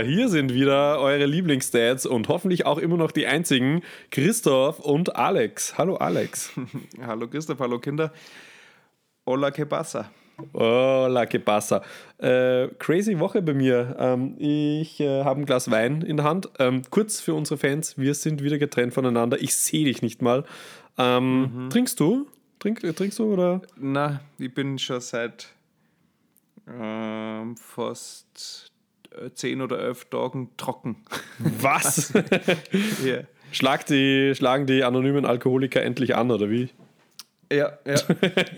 Ja, hier sind wieder eure Lieblingsdads und hoffentlich auch immer noch die einzigen, Christoph und Alex. Hallo Alex. hallo Christoph, hallo Kinder. Hola, que pasa? Hola, que pasa? Äh, crazy Woche bei mir. Ähm, ich äh, habe ein Glas Wein in der Hand. Ähm, kurz für unsere Fans, wir sind wieder getrennt voneinander. Ich sehe dich nicht mal. Ähm, mhm. Trinkst du? Trink, trinkst du oder? Na, ich bin schon seit ähm, fast äh, zehn oder elf Tagen trocken. Was? yeah. Schlag die, schlagen die anonymen Alkoholiker endlich an, oder wie? Ja, ja.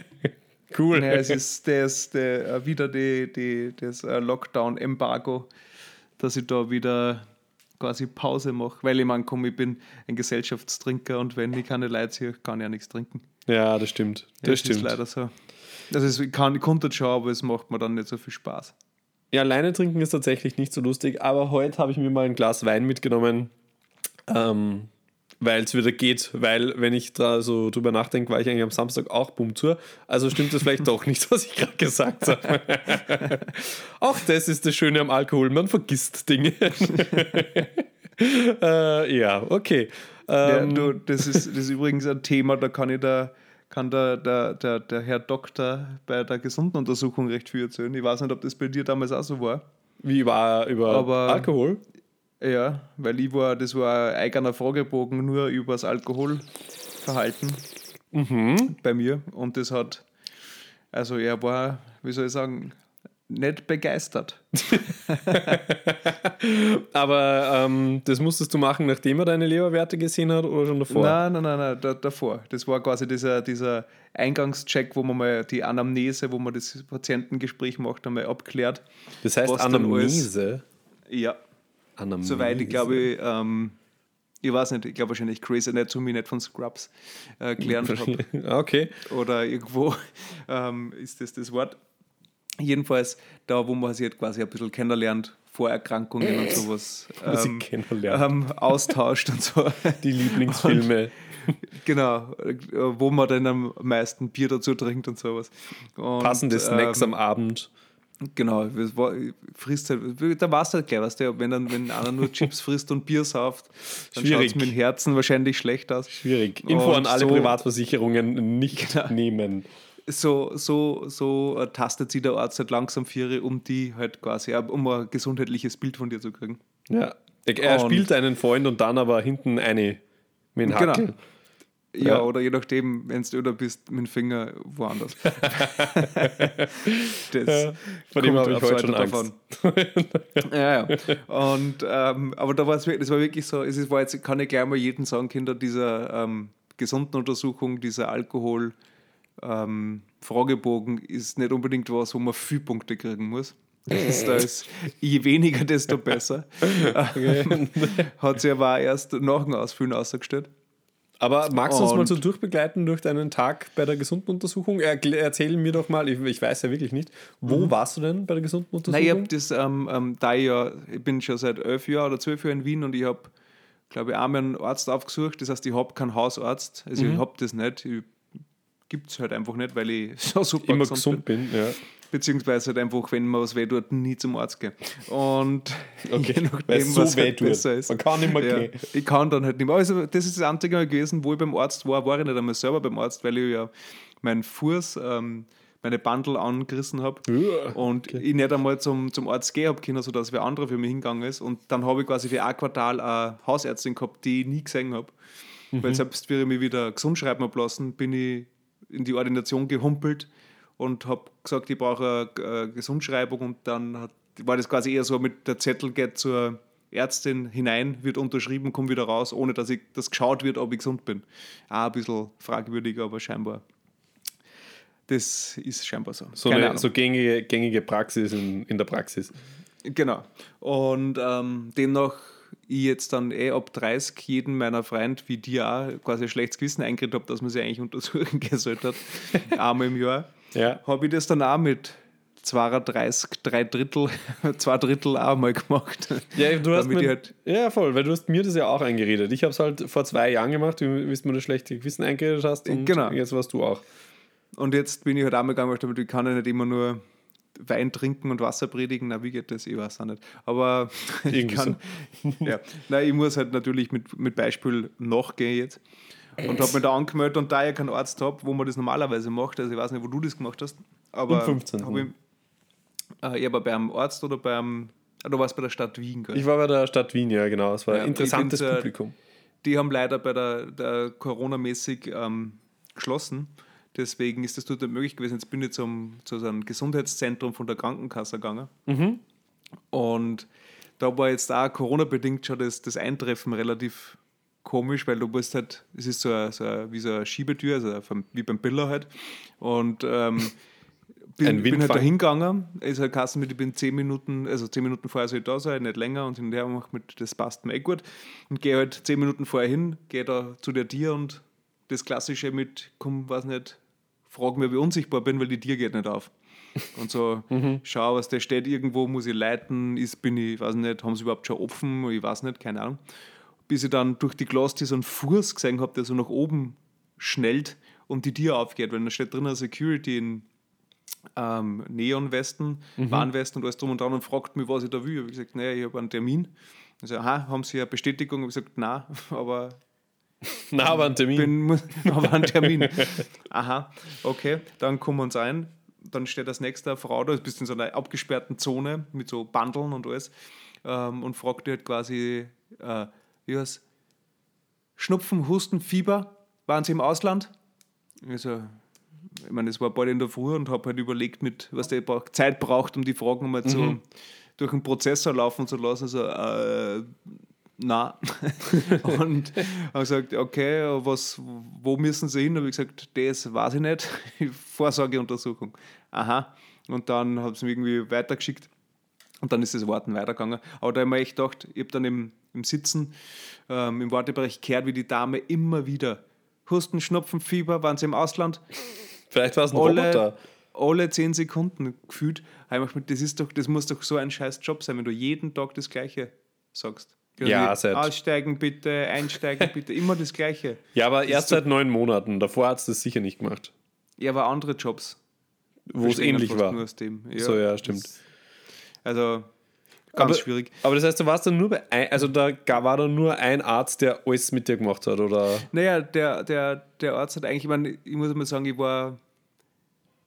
cool. Ja, es ist das, der, äh, wieder die, die, das äh, Lockdown-Embargo, dass ich da wieder quasi Pause mache. Weil ich meine, komm, ich bin ein Gesellschaftstrinker und wenn ich keine Leute sehe, kann ich ja nichts trinken. Ja, das stimmt. Das, ja, das stimmt. ist leider so. Also ich kann, ich konnte schon, aber es macht mir dann nicht so viel Spaß. Ja, alleine trinken ist tatsächlich nicht so lustig, aber heute habe ich mir mal ein Glas Wein mitgenommen, ähm, weil es wieder geht. Weil, wenn ich da so drüber nachdenke, war ich eigentlich am Samstag auch Bumtour. Also stimmt das vielleicht doch nicht, was ich gerade gesagt habe. auch das ist das Schöne am Alkohol, man vergisst Dinge. äh, ja, okay. Ähm, ja, du, das, ist, das ist übrigens ein Thema, da kann ich da kann der, der, der, der Herr Doktor bei der gesunden Untersuchung recht viel erzählen. Ich weiß nicht, ob das bei dir damals auch so war. Wie über, über Aber, Alkohol? Ja, weil ich war, das war ein eigener Fragebogen nur über das Alkoholverhalten mhm. bei mir. Und das hat, also er war, wie soll ich sagen, nicht begeistert. Aber ähm, das musstest du machen, nachdem er deine Leberwerte gesehen hat oder schon davor? Nein, nein, nein, nein da, davor. Das war quasi dieser, dieser Eingangscheck, wo man mal die Anamnese, wo man das Patientengespräch macht, einmal abklärt. Das heißt Anamnese? ja. Anamnese. Soweit ich glaube, ähm, ich weiß nicht, ich glaube wahrscheinlich Crazy Anatomy nicht von Scrubs äh, gelernt habe. okay. Oder irgendwo ähm, ist das das Wort. Jedenfalls da, wo man sich halt quasi ein bisschen kennenlernt, Vorerkrankungen und sowas ähm, ähm, austauscht und so. Die Lieblingsfilme. Und, genau, wo man dann am meisten Bier dazu trinkt und sowas. Und, Passende Snacks ähm, am Abend. Genau, frisst halt, da warst du halt gleich, weißt du, wenn, dann, wenn einer nur Chips frisst und Bier sauft, dann schaut es mit dem Herzen wahrscheinlich schlecht aus. Schwierig. Info und an alle so, Privatversicherungen nicht genau. nehmen so, so, so äh, tastet sich der Arzt halt langsam vier, um die halt quasi, um ein gesundheitliches Bild von dir zu kriegen. Ja. Er und spielt einen Freund und dann aber hinten eine mit dem Hackel. Genau. Ja, ja, oder je nachdem, wenn du öder bist, mit dem Finger woanders. das ja, von dem habe ich heute schon Angst. ja, ja. Und, ähm, aber da war es das war wirklich so, es war jetzt, kann ich gleich mal jedem sagen, Kinder, dieser ähm, gesunden Untersuchung, dieser Alkohol, ähm, Fragebogen ist nicht unbedingt was, wo man viel Punkte kriegen muss. Das ist, je weniger, desto besser. Okay. Hat sich aber auch erst nach dem Ausfüllen ausgestellt. Aber magst du uns mal so durchbegleiten durch deinen Tag bei der gesunden Untersuchung? erzähl mir doch mal, ich, ich, weiß ja wirklich nicht, wo mhm. warst du denn bei der gesunden Untersuchung? Nein, ich habe das, ähm, ähm, da ich, ja, ich bin schon seit elf Jahren oder zwölf Jahren in Wien und ich habe, glaube ich, einmal einen Arzt aufgesucht. Das heißt, ich habe keinen Hausarzt. Also mhm. ich habe das nicht. Ich gibt es halt einfach nicht, weil ich so super Immer gesund bin. bin ja. Beziehungsweise halt einfach, wenn man was weh tut, nie zum Arzt gehen. Und okay, je nachdem, so was halt besser ist. Man kann nicht mehr ja, gehen. Ich kann dann halt nicht mehr. Also, das ist das einzige Mal gewesen, wo ich beim Arzt war, war ich nicht einmal selber beim Arzt, weil ich ja meinen Fuß, ähm, meine Bandel angerissen habe und okay. ich nicht einmal zum, zum Arzt gehen habe können, sodass wer andere für mich hingegangen ist. Und dann habe ich quasi für ein Quartal eine Hausärztin gehabt, die ich nie gesehen habe. Mhm. Weil selbst, wenn ich mich wieder gesund schreiben habe lassen, bin ich in die Ordination gehumpelt und habe gesagt, ich brauche eine Gesundschreibung und dann hat, war das quasi eher so mit der Zettel geht zur Ärztin hinein, wird unterschrieben, kommt wieder raus, ohne dass ich das geschaut wird, ob ich gesund bin. Auch ein bisschen fragwürdig, aber scheinbar. Das ist scheinbar so. So Keine eine so gängige, gängige Praxis in, in der Praxis. Genau. Und ähm, demnach ich jetzt dann eh ab 30 jeden meiner Freund, wie dir auch, quasi ein schlechtes Gewissen eingeredet habe, dass man sich eigentlich untersuchen gesollt hat, einmal im Jahr, ja. habe ich das dann auch mit 32, drei Drittel, zwei Drittel auch mal gemacht. Ja, du hast mir, halt ja, voll, weil du hast mir das ja auch eingeredet. Ich habe es halt vor zwei Jahren gemacht, wie du mir das schlechte Gewissen eingeredet hast und genau. jetzt warst du auch. Und jetzt bin ich halt auch mal gegangen, damit ich kann ja nicht immer nur Wein trinken und Wasser predigen, na, wie geht das? Ich weiß auch nicht. Aber ich kann, so. ja, na, ich muss halt natürlich mit, mit Beispiel nachgehen jetzt. Und habe mich da angemeldet und da ich keinen Arzt habe, wo man das normalerweise macht, also ich weiß nicht, wo du das gemacht hast, aber Im 15. Hab ich, äh, ich war beim Arzt oder beim, ah, du warst bei der Stadt Wien, gell? Ich war bei der Stadt Wien, ja, genau. Es war ja, ein interessantes Publikum. Die haben leider bei der, der Corona-mäßig ähm, geschlossen. Deswegen ist das dort nicht möglich gewesen. Jetzt bin ich zum, zu so einem Gesundheitszentrum von der Krankenkasse gegangen. Mhm. Und da war jetzt auch Corona-bedingt schon das, das Eintreffen relativ komisch, weil du bist halt, es ist so, ein, so ein, wie so eine Schiebetür, also wie beim Biller halt. Und ähm, bin, bin halt da hingegangen, ist halt Kassen mit, ich bin zehn Minuten, also zehn Minuten vorher soll ich da sein, nicht länger und hinterher mache mit, das passt mir eh gut. Und gehe halt zehn Minuten vorher hin, gehe da zu der Tier und das Klassische mit, komm, weiß nicht, frag mir, wie unsichtbar bin, weil die Tier geht nicht auf. Und so, mhm. schau, was der steht irgendwo, muss ich leiten, ist, bin ich, weiß nicht, haben sie überhaupt schon offen, ich weiß nicht, keine Ahnung. Bis ich dann durch die Glastür so einen Fuß gesehen habe, der so nach oben schnellt und die Tür aufgeht, weil da steht drinnen Security in ähm, Neonwesten, mhm. Warnwesten und alles drum und dran und fragt mich, was ich da will. Ich habe gesagt, naja, ich habe einen Termin. Also, aha, haben Sie eine Bestätigung? Ich habe gesagt, nein, aber. Na, aber einen Termin. Bin, aber einen Termin. aha, okay, dann kommen wir uns ein. Dann steht das nächste Frau da, ist bist in so einer abgesperrten Zone mit so Bandeln und alles ähm, und fragt halt quasi, äh, wie heißt Schnupfen, Husten, Fieber, waren Sie im Ausland? Ich so, ich meine, es war bald in der Früh und habe halt überlegt, mit, was der Zeit braucht, um die Fragen mal mhm. durch den Prozessor laufen zu lassen. So, äh, na. und habe gesagt, okay, was, wo müssen Sie hin? Habe ich gesagt, das weiß ich nicht. Vorsorgeuntersuchung. Aha. Und dann habe ich mich irgendwie weitergeschickt. Und dann ist das Warten weitergegangen. Aber da habe ich mir echt gedacht, ich habe dann im, im Sitzen, ähm, im Wartebereich gehört, wie die Dame immer wieder Husten, Schnupfen, Fieber, waren sie im Ausland, Vielleicht war es ein alle, Roboter. Alle zehn Sekunden gefühlt. Das, ist doch, das muss doch so ein scheiß Job sein, wenn du jeden Tag das Gleiche sagst. Ja, seit. Aussteigen bitte, einsteigen bitte, immer das Gleiche. Ja, aber erst seit neun Monaten. Davor hat es das sicher nicht gemacht. Ja, aber andere Jobs. Wo es ähnlich war. Nur dem. Ja, so, ja, stimmt. Das, also, ganz aber, schwierig. Aber das heißt, du warst dann nur bei ein, also da war dann nur ein Arzt, der alles mit dir gemacht hat, oder? Naja, der, der, der Arzt hat eigentlich, ich meine, ich muss mal sagen, ich war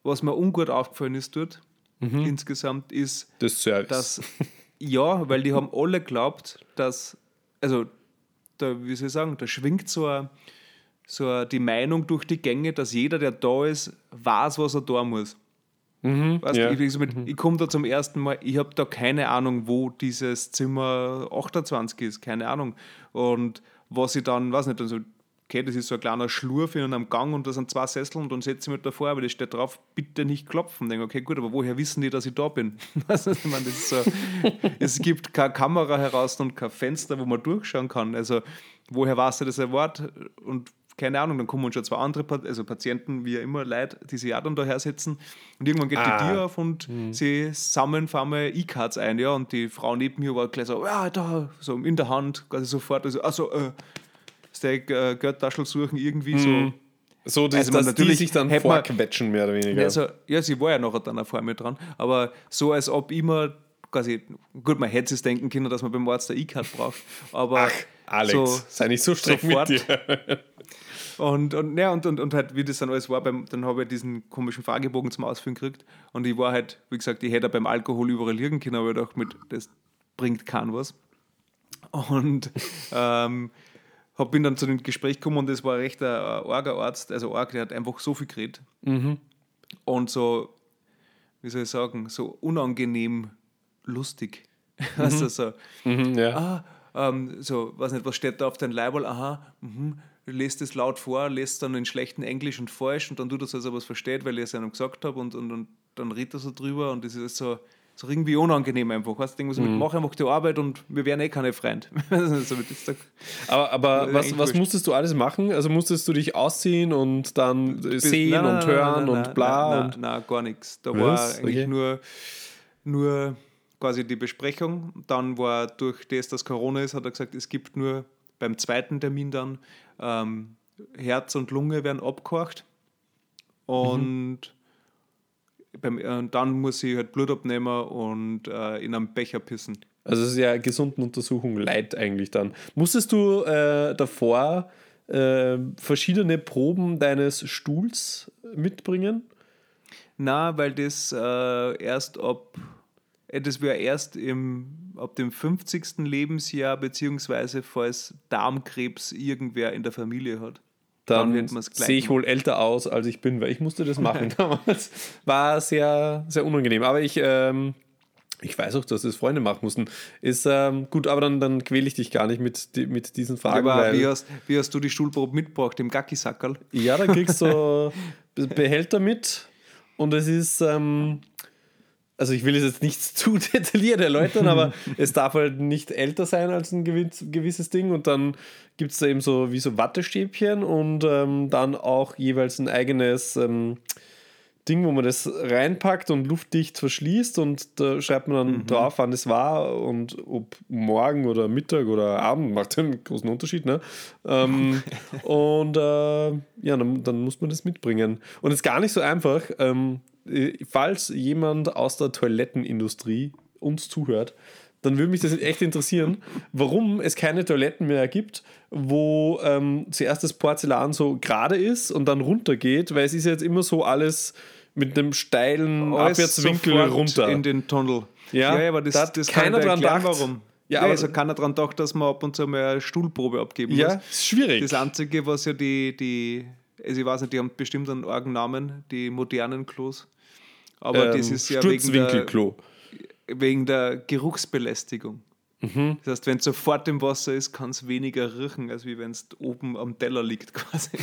was mir ungut aufgefallen ist dort, mhm. insgesamt, ist, das Service. dass, ja, weil die haben alle geglaubt, dass, also, da, wie soll ich sagen, da schwingt so, a, so a, die Meinung durch die Gänge, dass jeder, der da ist, weiß, was er tun muss. Mhm, weißt, ja. Ich, mhm. ich komme da zum ersten Mal, ich habe da keine Ahnung, wo dieses Zimmer 28 ist, keine Ahnung. Und was ich dann, weiß nicht, also okay, das ist so ein kleiner Schlurf in einem Gang und da sind zwei Sessel und dann setze ich mich davor, aber das steht drauf, bitte nicht klopfen. Denke, okay, gut, aber woher wissen die, dass ich da bin? ich meine, das ist so, es gibt keine Kamera heraus und kein Fenster, wo man durchschauen kann. Also, woher weißt du das ein Wort? Und keine Ahnung, dann kommen schon zwei andere also Patienten, wie immer, Leute, die sich auch dann daher setzen. Und irgendwann geht ah. die Tür auf und mhm. sie sammeln vor allem E-Cards ein, ja. Und die Frau neben mir war gleich so, ja, da, so in der Hand, quasi sofort, also, also äh, Steak äh, suchen, irgendwie mhm. so. So, das, also dass natürlich die sich dann vorquetschen, mehr oder weniger. Also, ja, sie war ja nachher dann vor mir dran, aber so, als ob immer quasi, gut, man hätte es denken können, dass man beim Arzt der E-Card braucht, aber Ach, Alex, so, sei nicht so streng sofort. mit dir. Und, und, ja, und, und, und halt, wie das dann alles war, beim, dann habe ich diesen komischen Fragebogen zum Ausfüllen gekriegt. Und ich war halt, wie gesagt, ich hätte beim Alkohol überall liegen können, aber ich dachte, mit, das bringt keinen was. Und ähm, hab, bin dann zu dem Gespräch gekommen und das war recht ein Orga-Arzt, also Org, der hat einfach so viel geredet. Mhm. Und so, wie soll ich sagen, so unangenehm lustig. Mhm. Also so, mhm, ja. ah, ähm, so, weiß nicht, was steht da auf deinem Leiberl? Aha, mhm. lest es laut vor, lest dann in schlechten Englisch und falsch und dann tut das, als ob er es versteht, weil ich es einem gesagt habe und, und, und dann redet er so drüber und das ist so, so irgendwie unangenehm einfach. Weißt ich mhm. mach einfach die Arbeit und wir wären eh keine Freunde. so aber aber was, was musstest du alles machen? Also musstest du dich ausziehen und dann sehen nein, nein, und hören nein, und bla? Nein, nein, gar nichts. Da was? war eigentlich okay. nur, nur quasi die Besprechung. Dann war durch das, dass Corona ist, hat er gesagt, es gibt nur beim zweiten Termin dann ähm, Herz und Lunge werden abgehorcht. Und mhm beim, äh, dann muss ich halt Blut abnehmen und äh, in einem Becher pissen. Also es ist ja gesunden Untersuchung leid eigentlich dann. Musstest du äh, davor äh, verschiedene Proben deines Stuhls mitbringen? Na, weil das äh, erst ab, äh, das wäre erst im, ab dem 50. Lebensjahr, beziehungsweise falls Darmkrebs irgendwer in der Familie hat. Dann, dann sehe ich wohl älter aus, als ich bin, weil ich musste das machen damals. War sehr, sehr unangenehm. Aber ich, ähm, ich weiß auch, dass das Freunde machen mussten. Ist ähm, gut, aber dann, dann quäle ich dich gar nicht mit, mit diesen Fragen. Aber wie, hast, wie hast du die Stuhlprobe mitgebracht, im Gackisackerl? Ja, da kriegst du Behälter mit und es ist, ähm, also ich will es jetzt nicht zu detailliert erläutern, aber es darf halt nicht älter sein als ein gewisses Ding und dann gibt es da eben so wie so Wattestäbchen und ähm, dann auch jeweils ein eigenes ähm, Ding, wo man das reinpackt und luftdicht verschließt und da schreibt man dann mhm. drauf, wann es war und ob morgen oder Mittag oder Abend macht einen großen Unterschied. Ne? Ähm, und äh, ja, dann, dann, muss man das mitbringen. Und es ist gar nicht so einfach, ähm, falls jemand aus der Toilettenindustrie uns zuhört, dann würde mich das echt interessieren, warum es keine Toiletten mehr gibt, wo ähm, zuerst das Porzellan so gerade ist und dann runtergeht, weil es ist jetzt immer so alles mit einem steilen alles Abwärtswinkel runter. In den Tunnel. Ja, ja aber das, da das keiner dran dacht. Warum. Ja, ja also keiner dran gedacht, dass man ab und zu mal eine Stuhlprobe abgeben ja, muss. Ja, ist schwierig. Das Einzige, was ja die, die, also ich weiß nicht, die haben bestimmt einen Orgennamen, die modernen Klos. Aber ähm, das ist ja wegen der, wegen der Geruchsbelästigung. Mhm. Das heißt, wenn es sofort im Wasser ist, kann es weniger riechen, als wenn es oben am Teller liegt quasi.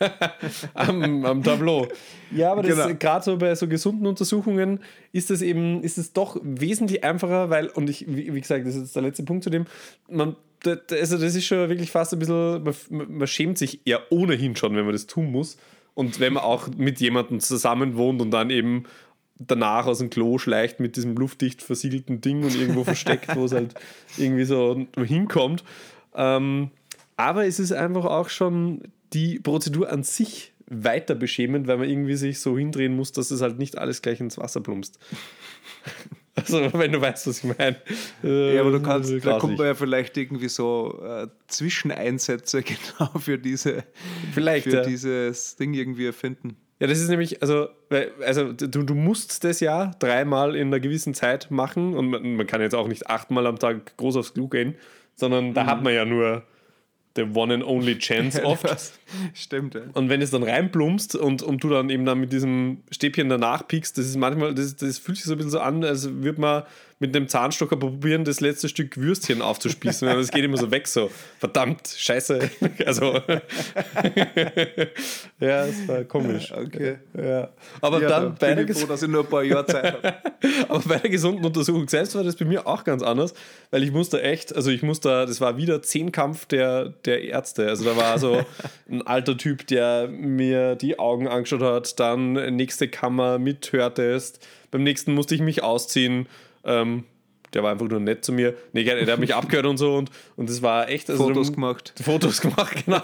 am, am, Tableau. Ja, aber genau. gerade so bei so gesunden Untersuchungen ist es eben, ist es doch wesentlich einfacher, weil, und ich, wie, wie gesagt, das ist jetzt der letzte Punkt zu dem, man, also das ist schon wirklich fast ein bisschen, man, man schämt sich ja ohnehin schon, wenn man das tun muss. Und wenn man auch mit jemandem zusammen wohnt und dann eben danach aus dem Klo schleicht mit diesem luftdicht versiegelten Ding und irgendwo versteckt, wo es halt irgendwie so hinkommt. Ähm, aber es ist einfach auch schon die Prozedur an sich weiter beschämend, weil man irgendwie sich so hindrehen muss, dass es halt nicht alles gleich ins Wasser plumpst. Also, wenn du weißt, was ich meine. ja, aber du kannst, da kommt man ja vielleicht irgendwie so äh, Zwischeneinsätze genau für diese, vielleicht, für ja. dieses Ding irgendwie erfinden. Ja, das ist nämlich, also, also du, du musst das ja dreimal in einer gewissen Zeit machen und man, man kann jetzt auch nicht achtmal am Tag groß aufs Klo gehen, sondern da mhm. hat man ja nur the one and only chance oft. Stimmt, ja. Und wenn es dann reinplumpst und, und du dann eben dann mit diesem Stäbchen danach piekst, das ist manchmal, das, das fühlt sich so ein bisschen so an, als würde man mit einem Zahnstocher probieren, das letzte Stück Würstchen aufzuspießen. das geht immer so weg, so verdammt, scheiße. Also, ja, das war komisch. Okay. Ja. Aber ja, dann da bei der froh, dass ich nur ein paar Jahre Zeit habe. Aber bei der gesunden Untersuchung selbst war das bei mir auch ganz anders, weil ich musste echt, also ich musste, das war wieder Zehnkampf der, der Ärzte. Also da war so ein alter Typ, der mir die Augen angeschaut hat, dann nächste Kammer mit Hörtest. Beim nächsten musste ich mich ausziehen ähm, der war einfach nur nett zu mir. Nee, der hat mich abgehört und so und, und das war echt. Also Fotos gemacht. Fotos gemacht, genau.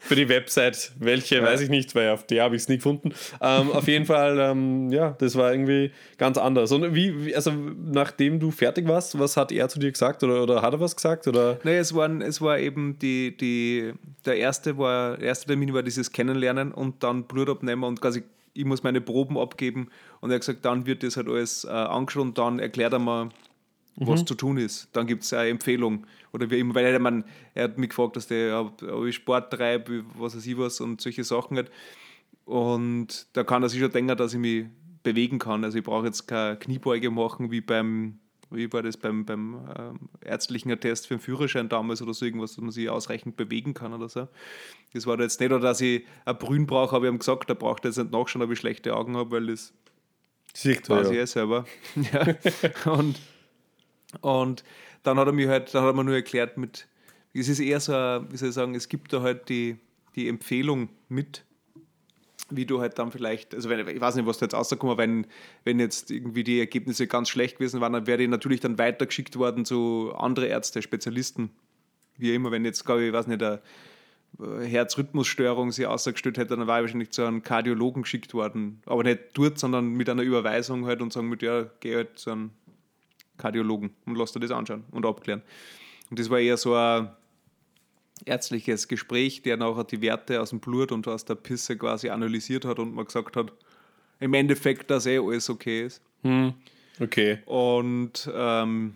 Für die Website. Welche, ja. weiß ich nicht, weil auf der habe ich es nie gefunden. Ähm, auf jeden Fall, ähm, ja, das war irgendwie ganz anders. Und wie, also nachdem du fertig warst, was hat er zu dir gesagt oder, oder hat er was gesagt? Oder? Nee, es, waren, es war eben die, die, der erste war, der erste Termin war dieses Kennenlernen und dann Blut abnehmen und quasi ich muss meine Proben abgeben. Und er hat gesagt, dann wird das halt alles äh, angeschaut und dann erklärt er mir, was mhm. zu tun ist. Dann gibt es eine Empfehlung. Oder wie immer, weil er, man, er hat mich gefragt, dass der, ob ich Sport treibe, was weiß ich was und solche Sachen hat. Und da kann er sich schon denken, dass ich mich bewegen kann. Also ich brauche jetzt keine Kniebeuge machen wie beim wie war das beim, beim äh, ärztlichen Attest für den Führerschein damals oder so irgendwas, dass man sich ausreichend bewegen kann oder so. Das war da jetzt nicht, oder dass ich ein Brühen brauche, habe ich ihm gesagt, da braucht er jetzt nicht nachschauen, ob ich schlechte Augen habe, weil das Sieht weiß ja. ich selber. ja. und, und dann hat er mir halt, dann hat er mir nur erklärt mit, es ist eher so, wie soll ich sagen, es gibt da halt die, die Empfehlung mit, wie du halt dann vielleicht, also wenn, ich weiß nicht, was da jetzt rauskommt, wenn, wenn jetzt irgendwie die Ergebnisse ganz schlecht gewesen waren, dann wäre ich natürlich dann weitergeschickt worden zu anderen Ärzte, Spezialisten. Wie immer, wenn jetzt, glaube ich, weiß nicht, der, äh, Herzrhythmusstörung sich ausgestellt hätte, dann war ich wahrscheinlich zu einem Kardiologen geschickt worden. Aber nicht dort, sondern mit einer Überweisung halt und sagen mit, ja, geh halt zu einem Kardiologen und lass dir das anschauen und abklären. Und das war eher so ein ärztliches Gespräch, der nachher die Werte aus dem Blut und aus der Pisse quasi analysiert hat und man gesagt hat, im Endeffekt, dass eh alles okay ist. Hm. Okay. Und ähm,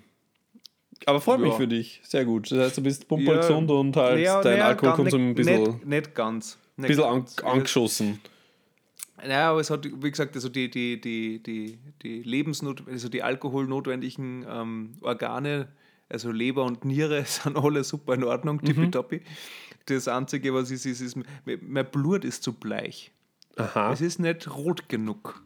aber freut ja. mich für dich. Sehr gut. Das heißt, du bist pumperl ja, gesund und halt ja, dein ja, Alkoholkonsum ein bisschen, nicht, nicht ganz. Nicht bisschen. An, angeschossen. Ja, aber es hat, wie gesagt, also die, die, die, die, die Lebensnot, also die alkoholnotwendigen ähm, Organe, also Leber und Niere, sind alle super in Ordnung, mhm. tippitoppi. Mhm. Das Einzige, was ist, ist, ist, mein Blut ist zu bleich. Aha. Es ist nicht rot genug.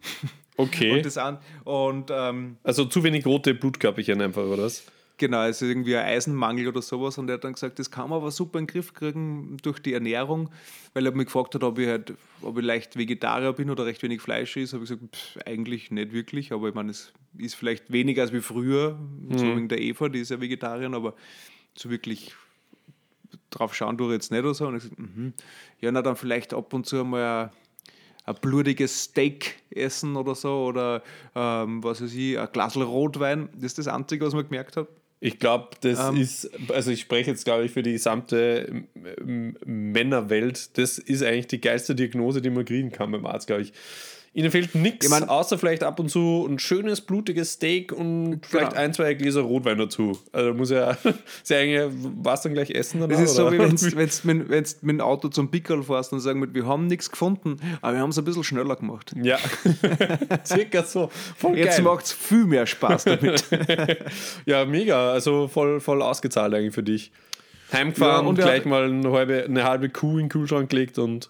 Okay. Und das an, und, ähm, also zu wenig rote Blutkörperchen einfach, oder was? Genau, es ist irgendwie ein Eisenmangel oder sowas. Und er hat dann gesagt, das kann man aber super in den Griff kriegen durch die Ernährung, weil er mich gefragt hat, ob ich halt, ob ich leicht Vegetarier bin oder recht wenig Fleisch ist. Habe ich gesagt, pff, eigentlich nicht wirklich, aber ich meine, es ist vielleicht weniger als wie früher, mhm. so wegen der Eva, die ist ja Vegetarierin, aber so wirklich drauf schauen tue ich jetzt nicht oder so. Und ich gesagt, mh. ja, na dann vielleicht ab und zu mal ein, ein blutiges Steak essen oder so oder ähm, was weiß ich, ein Glas Rotwein. Das ist das Einzige, was man gemerkt hat. Ich glaube, das um, ähm. ist, also ich spreche jetzt, glaube ich, für die gesamte Männerwelt. Das ist eigentlich die geilste Diagnose, die man kriegen kann beim Arzt, glaube ich. Ihnen fehlt nichts, ich mein, außer vielleicht ab und zu ein schönes, blutiges Steak und genau. vielleicht ein, zwei Gläser Rotwein dazu. Also muss ja, ist ja eigentlich, was dann gleich essen danach, Das ist oder? so, wie wenn du mit, mit dem Auto zum Pickel fährst und sagen, wir haben nichts gefunden, aber wir haben es ein bisschen schneller gemacht. Ja, circa so. Voll Jetzt macht es viel mehr Spaß damit. ja, mega. Also voll, voll ausgezahlt eigentlich für dich. Heimgefahren ja, und gleich ja, mal eine halbe, eine halbe Kuh in den Kühlschrank gelegt und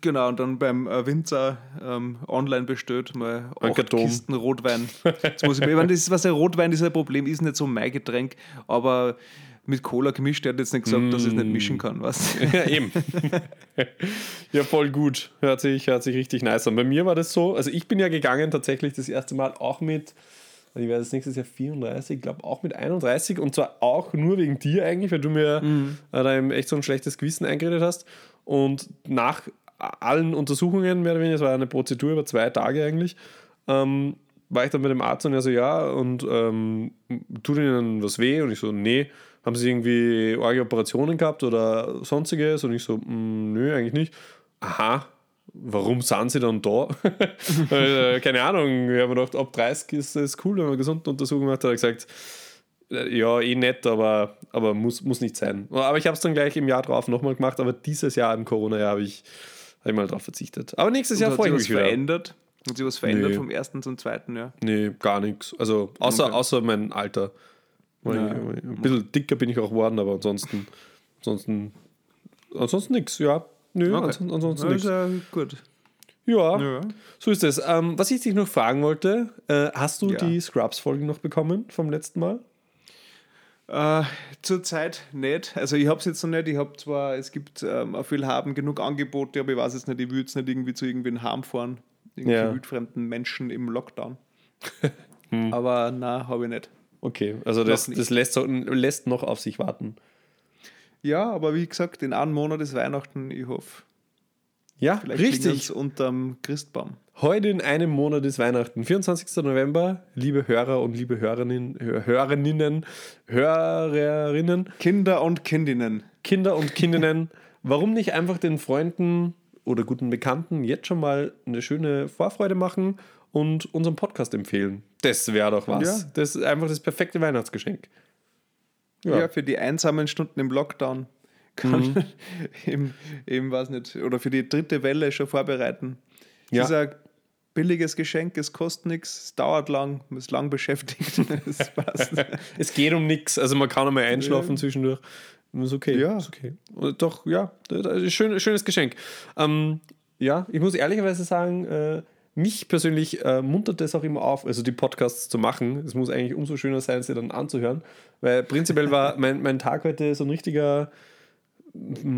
Genau, und dann beim äh, Winzer ähm, online bestellt, mal acht Kisten Rotwein. Jetzt muss ich, ich meine, das ist was der Rotwein ist ein Problem, ist nicht so mein Getränk, aber mit Cola gemischt, der hat jetzt nicht gesagt, mm. dass ich es nicht mischen kann, was? Ja, eben. ja, voll gut. Hört sich, hört sich richtig nice an. Bei mir war das so, also ich bin ja gegangen tatsächlich das erste Mal auch mit, ich werde das nächstes Jahr 34, ich glaube auch mit 31 und zwar auch nur wegen dir eigentlich, weil du mir mm. da echt so ein schlechtes Gewissen eingeredet hast. Und nach allen Untersuchungen, mehr oder weniger, es war eine Prozedur über zwei Tage eigentlich, ähm, war ich dann mit dem Arzt und er so, ja, und ähm, tut Ihnen was weh? Und ich so, nee. Haben Sie irgendwie arge Operationen gehabt oder sonstiges? Und ich so, mm, nö, eigentlich nicht. Aha, warum sind Sie dann da? Äh, keine Ahnung, ich habe mir gedacht, ab 30 ist es cool, wenn man gesunde Untersuchungen macht. Hat er gesagt, äh, ja, eh nett, aber, aber muss, muss nicht sein. Aber ich habe es dann gleich im Jahr drauf nochmal gemacht, aber dieses Jahr im Corona-Jahr habe ich habe ich mal drauf verzichtet. Aber nächstes Jahr freue ich mich wieder. verändert? Hat sich was verändert nee. vom ersten zum zweiten Jahr? Nee, gar nichts. Also außer, okay. außer mein Alter. Ja. Ein bisschen dicker bin ich auch geworden, aber ansonsten, ansonsten, ansonsten nichts, ja. Nö, okay. ansonsten, ansonsten nichts. Ja, gut. Ja, ja, so ist es. Ähm, was ich dich noch fragen wollte, äh, hast du ja. die Scrubs-Folgen noch bekommen vom letzten Mal? Äh, Zurzeit nicht. Also ich habe es jetzt noch nicht. Ich habe zwar, es gibt ähm, auf viel haben genug Angebote, aber ich weiß jetzt nicht, ich würde es nicht irgendwie zu irgendwen heimfahren. Irgendwie ja. wildfremden Menschen im Lockdown. hm. Aber na, habe ich nicht. Okay, also das, das lässt, lässt noch auf sich warten. Ja, aber wie gesagt, in einem Monat ist Weihnachten, ich hoffe. Ja, Vielleicht richtig. unterm Christbaum. Heute in einem Monat ist Weihnachten, 24. November. Liebe Hörer und liebe Hörerinnen, Hörerinnen, Hörerinnen. Kinder und Kindinnen. Kinder und Kindinnen. Warum nicht einfach den Freunden oder guten Bekannten jetzt schon mal eine schöne Vorfreude machen und unseren Podcast empfehlen? Das wäre doch was. Ja. Das ist einfach das perfekte Weihnachtsgeschenk. Ja. ja, für die einsamen Stunden im Lockdown kann mhm. im, im, weiß nicht, oder für die dritte Welle schon vorbereiten. Ja. Das ist ein billiges Geschenk, es kostet nichts, es dauert lang, man ist lang beschäftigt. es, passt. es geht um nichts, also man kann einmal einschlafen ja. zwischendurch. Ist okay. Ja. Ist okay. Doch, ja, schön, schönes Geschenk. Ähm, ja, ich muss ehrlicherweise sagen, äh, mich persönlich äh, muntert das auch immer auf, also die Podcasts zu machen. Es muss eigentlich umso schöner sein, sie dann anzuhören, weil prinzipiell war mein, mein Tag heute so ein richtiger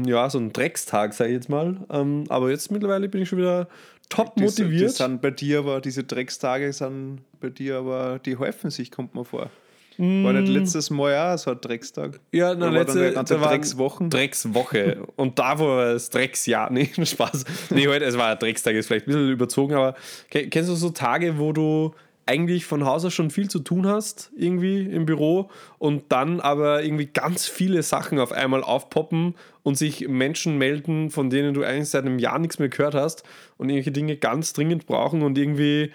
ja, so ein Dreckstag, sage ich jetzt mal. Ähm, aber jetzt mittlerweile bin ich schon wieder top motiviert. Die sind bei dir aber, diese Dreckstage sind bei dir aber, die häufen sich, kommt mir vor. War nicht letztes Mal auch so ein Dreckstag? Ja, na, letzte war Dreckswochen? Dreckswoche. Und da war es Drecksjahr. Nee, Spaß. Nee, heute, es war ein Dreckstag, ist vielleicht ein bisschen überzogen, aber ke- kennst du so Tage, wo du eigentlich von Haus aus schon viel zu tun hast, irgendwie im Büro, und dann aber irgendwie ganz viele Sachen auf einmal aufpoppen und sich Menschen melden, von denen du eigentlich seit einem Jahr nichts mehr gehört hast und irgendwelche Dinge ganz dringend brauchen und irgendwie,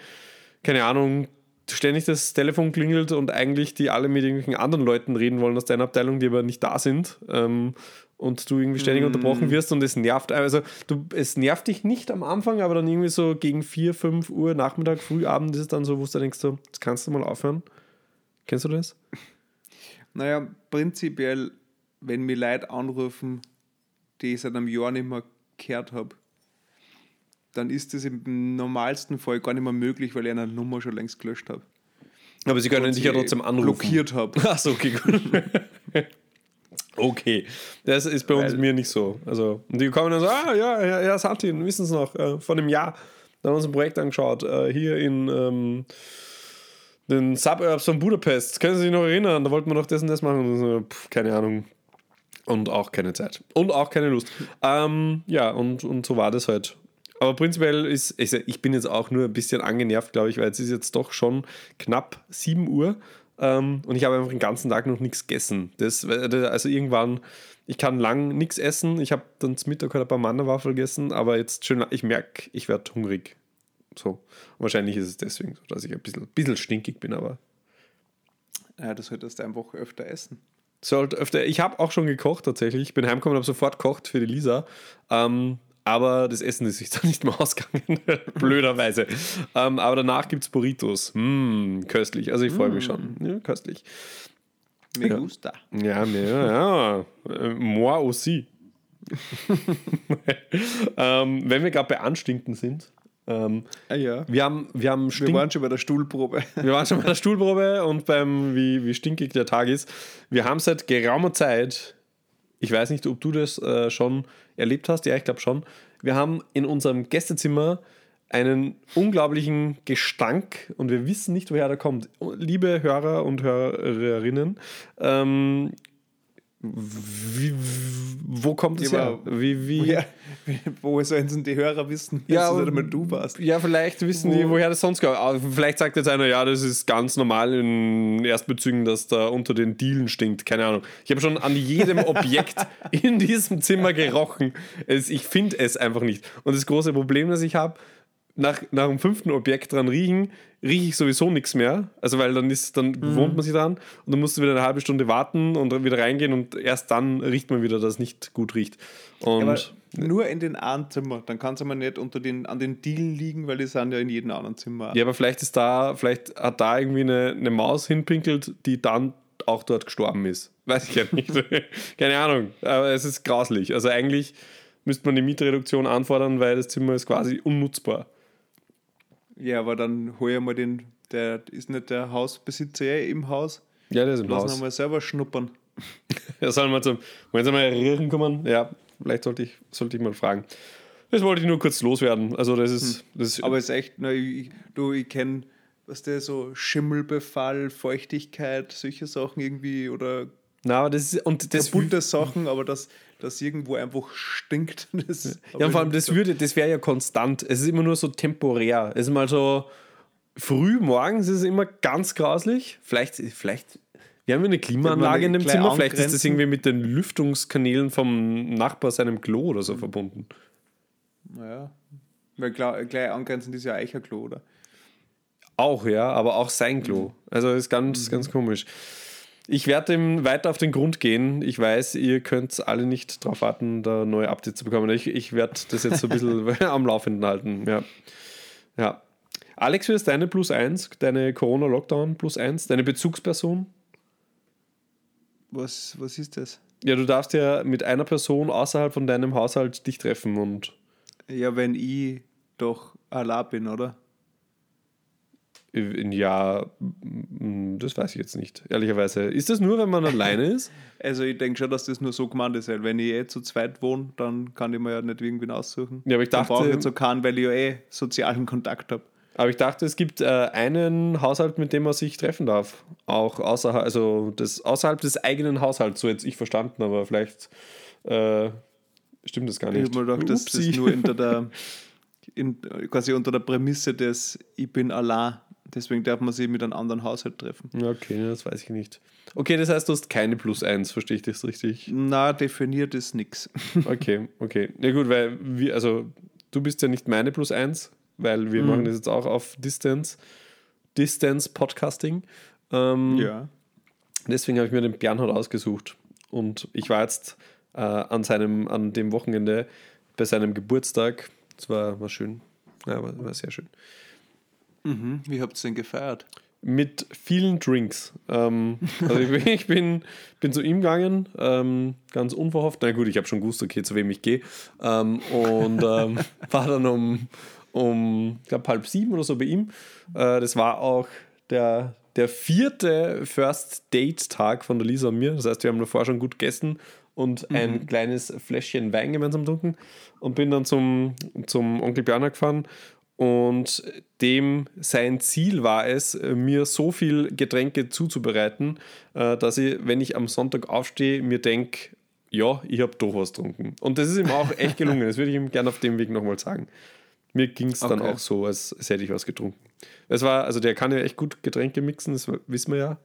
keine Ahnung, ständig das Telefon klingelt und eigentlich die alle mit irgendwelchen anderen Leuten reden wollen aus deiner Abteilung, die aber nicht da sind. Ähm, und du irgendwie ständig unterbrochen wirst und es nervt. Also du, es nervt dich nicht am Anfang, aber dann irgendwie so gegen 4, 5 Uhr Nachmittag, Frühabend ist es dann so, wo du denkst, so, jetzt kannst du mal aufhören. Kennst du das? Naja, prinzipiell, wenn mir Leute anrufen, die ich seit einem Jahr nicht mehr gehört habe, dann ist das im normalsten Fall gar nicht mehr möglich, weil ich eine Nummer schon längst gelöscht habe. Aber sie können dich ja trotzdem anrufen. Blockiert habe. Achso, okay, gut. okay. Das ist bei uns Weil- mir nicht so. Also, und die kommen dann so, ah, ja, ja, ja Santi, wissen es noch, äh, vor einem Jahr. Da haben wir uns ein Projekt angeschaut, äh, hier in ähm, den Suburbs von Budapest. Können Sie sich noch erinnern? Da wollten wir noch das und das machen. So, pff, keine Ahnung. Und auch keine Zeit. Und auch keine Lust. Ähm, ja, und, und so war das halt. Aber prinzipiell ist, ich, ich bin jetzt auch nur ein bisschen angenervt, glaube ich, weil es ist jetzt doch schon knapp 7 Uhr ähm, und ich habe einfach den ganzen Tag noch nichts gegessen. Das, also irgendwann, ich kann lang nichts essen. Ich habe dann zum Mittag halt ein paar Mannerwaffel gegessen, aber jetzt schön, ich merke, ich werde hungrig. So. Und wahrscheinlich ist es deswegen so, dass ich ein bisschen, bisschen stinkig bin, aber Ja, das solltest du einfach öfter essen. sollte öfter. Ich habe auch schon gekocht tatsächlich. Ich bin heimgekommen und habe sofort gekocht für die Lisa. Ähm, aber das Essen ist sich dann nicht mehr ausgegangen, blöderweise. Ähm, aber danach gibt es Burritos. Mm, köstlich. Also ich freue mich schon. Ja, köstlich. Me Ja. gusta. Ja, mir, ja. Äh, Moi aussi. ähm, wenn wir gerade bei Anstinken sind. Ähm, Ah ja. wir haben, wir haben Wir waren schon bei der Stuhlprobe. wir waren schon bei der Stuhlprobe und beim, wie, wie stinkig der Tag ist. Wir haben seit geraumer Zeit, ich weiß nicht, ob du das äh, schon erlebt hast, ja, ich glaube schon. Wir haben in unserem Gästezimmer einen unglaublichen Gestank und wir wissen nicht, woher der kommt. Liebe Hörer und Hörerinnen, ähm, wie, wo kommt es her? Wie, wie, Ja, wo sollen die Hörer wissen, dass Ja, es nicht einmal du warst? Ja, vielleicht wissen die, Wo- woher das sonst kommt. Aber Vielleicht sagt jetzt einer, ja, das ist ganz normal in Erstbezügen, dass da unter den Dielen stinkt. Keine Ahnung. Ich habe schon an jedem Objekt in diesem Zimmer gerochen. Es, ich finde es einfach nicht. Und das große Problem, das ich habe, nach, nach dem fünften Objekt dran riechen, rieche ich sowieso nichts mehr. Also, weil dann ist, dann gewohnt man sich dran und dann musst du wieder eine halbe Stunde warten und wieder reingehen und erst dann riecht man wieder, dass es nicht gut riecht. Und Aber nur in den einen Zimmer. Dann kann es aber nicht unter den, an den Dielen liegen, weil die sind ja in jedem anderen Zimmer. Ja, aber vielleicht ist da, vielleicht hat da irgendwie eine, eine Maus hinpinkelt, die dann auch dort gestorben ist. Weiß ich ja nicht. Keine Ahnung. Aber es ist grauslich. Also eigentlich müsste man die Mietreduktion anfordern, weil das Zimmer ist quasi unnutzbar. Ja, aber dann hol ich mal den, der ist nicht der Hausbesitzer eh im Haus. Ja, der ist im Lass ihn Haus. mal selber schnuppern. Ja, sollen wir zum, wollen Sie mal riechen kommen? Ja, vielleicht sollte ich, sollte ich mal fragen. Das wollte ich nur kurz loswerden. Also das ist, das ist Aber es ist echt, na, ich, du, ich kenne, was der so Schimmelbefall, Feuchtigkeit, solche Sachen irgendwie oder na, aber das ist, und das bunte Sachen, aber dass das irgendwo einfach stinkt. Das, Ja, vor allem, das würde, das wäre ja konstant. Es ist immer nur so temporär. Es ist mal so früh morgens ist es immer ganz grauslich. Vielleicht, vielleicht, wir haben eine Klimaanlage in dem Zimmer. Vielleicht ist das irgendwie mit den Lüftungskanälen vom Nachbar seinem Klo oder so verbunden. Naja. Weil klar, gleich angrenzend ist ja Eicherklo, oder? Auch, ja, aber auch sein Klo. Also ist ganz, ganz komisch. Ich werde dem weiter auf den Grund gehen. Ich weiß, ihr könnt alle nicht darauf warten, da neue Updates zu bekommen. Ich, ich werde das jetzt so ein bisschen am Laufenden halten. Ja. ja. Alex, wer ist deine Plus 1, deine Corona-Lockdown Plus 1, deine Bezugsperson? Was, was ist das? Ja, du darfst ja mit einer Person außerhalb von deinem Haushalt dich treffen und Ja, wenn ich doch allein bin, oder? In ja, mm, das weiß ich jetzt nicht, ehrlicherweise. Ist das nur, wenn man alleine ist? Also ich denke schon, dass das nur so gemeint ist. weil Wenn ich eh zu zweit wohne, dann kann ich mir ja nicht irgendwen aussuchen. Ja, aber ich Dann brauche ich dachte, so keinen, weil ich ja eh sozialen Kontakt habe. Aber ich dachte, es gibt äh, einen Haushalt, mit dem man sich treffen darf. Auch außerhalb, also das, außerhalb des eigenen Haushalts, so jetzt ich verstanden, aber vielleicht äh, stimmt das gar nicht. Ich habe mir gedacht, dass das nur unter der, in, quasi unter der Prämisse des Ich bin Allah. Deswegen darf man sich mit einem anderen Haushalt treffen. Okay, das weiß ich nicht. Okay, das heißt, du hast keine plus eins, verstehe ich das richtig? Na, definiert ist nichts. Okay, okay. Ja gut, weil wir, also du bist ja nicht meine plus eins, weil wir mhm. machen das jetzt auch auf Distance, Distance Podcasting. Ähm, ja. Deswegen habe ich mir den Bernhard ausgesucht. Und ich war jetzt äh, an seinem, an dem Wochenende bei seinem Geburtstag. Das war, war schön. Ja, war, war sehr schön. Mhm. Wie habt ihr denn gefeiert? Mit vielen Drinks. Ähm, also ich, bin, ich bin, bin zu ihm gegangen, ähm, ganz unverhofft. Na gut, ich habe schon gewusst, okay, zu wem ich gehe. Ähm, und ähm, war dann um, um ich glaube, halb sieben oder so bei ihm. Äh, das war auch der, der vierte First Date-Tag von der Lisa und mir. Das heißt, wir haben davor schon gut gegessen und mhm. ein kleines Fläschchen Wein gemeinsam getrunken und bin dann zum, zum Onkel Björner gefahren. Und dem sein Ziel war es, mir so viel Getränke zuzubereiten, äh, dass ich, wenn ich am Sonntag aufstehe, mir denke, ja, ich habe doch was getrunken. Und das ist ihm auch echt gelungen. Das würde ich ihm gerne auf dem Weg nochmal sagen. Mir ging es okay. dann auch so, als, als, hätte ich was getrunken. Es war, also der kann ja echt gut Getränke mixen, das wissen wir ja.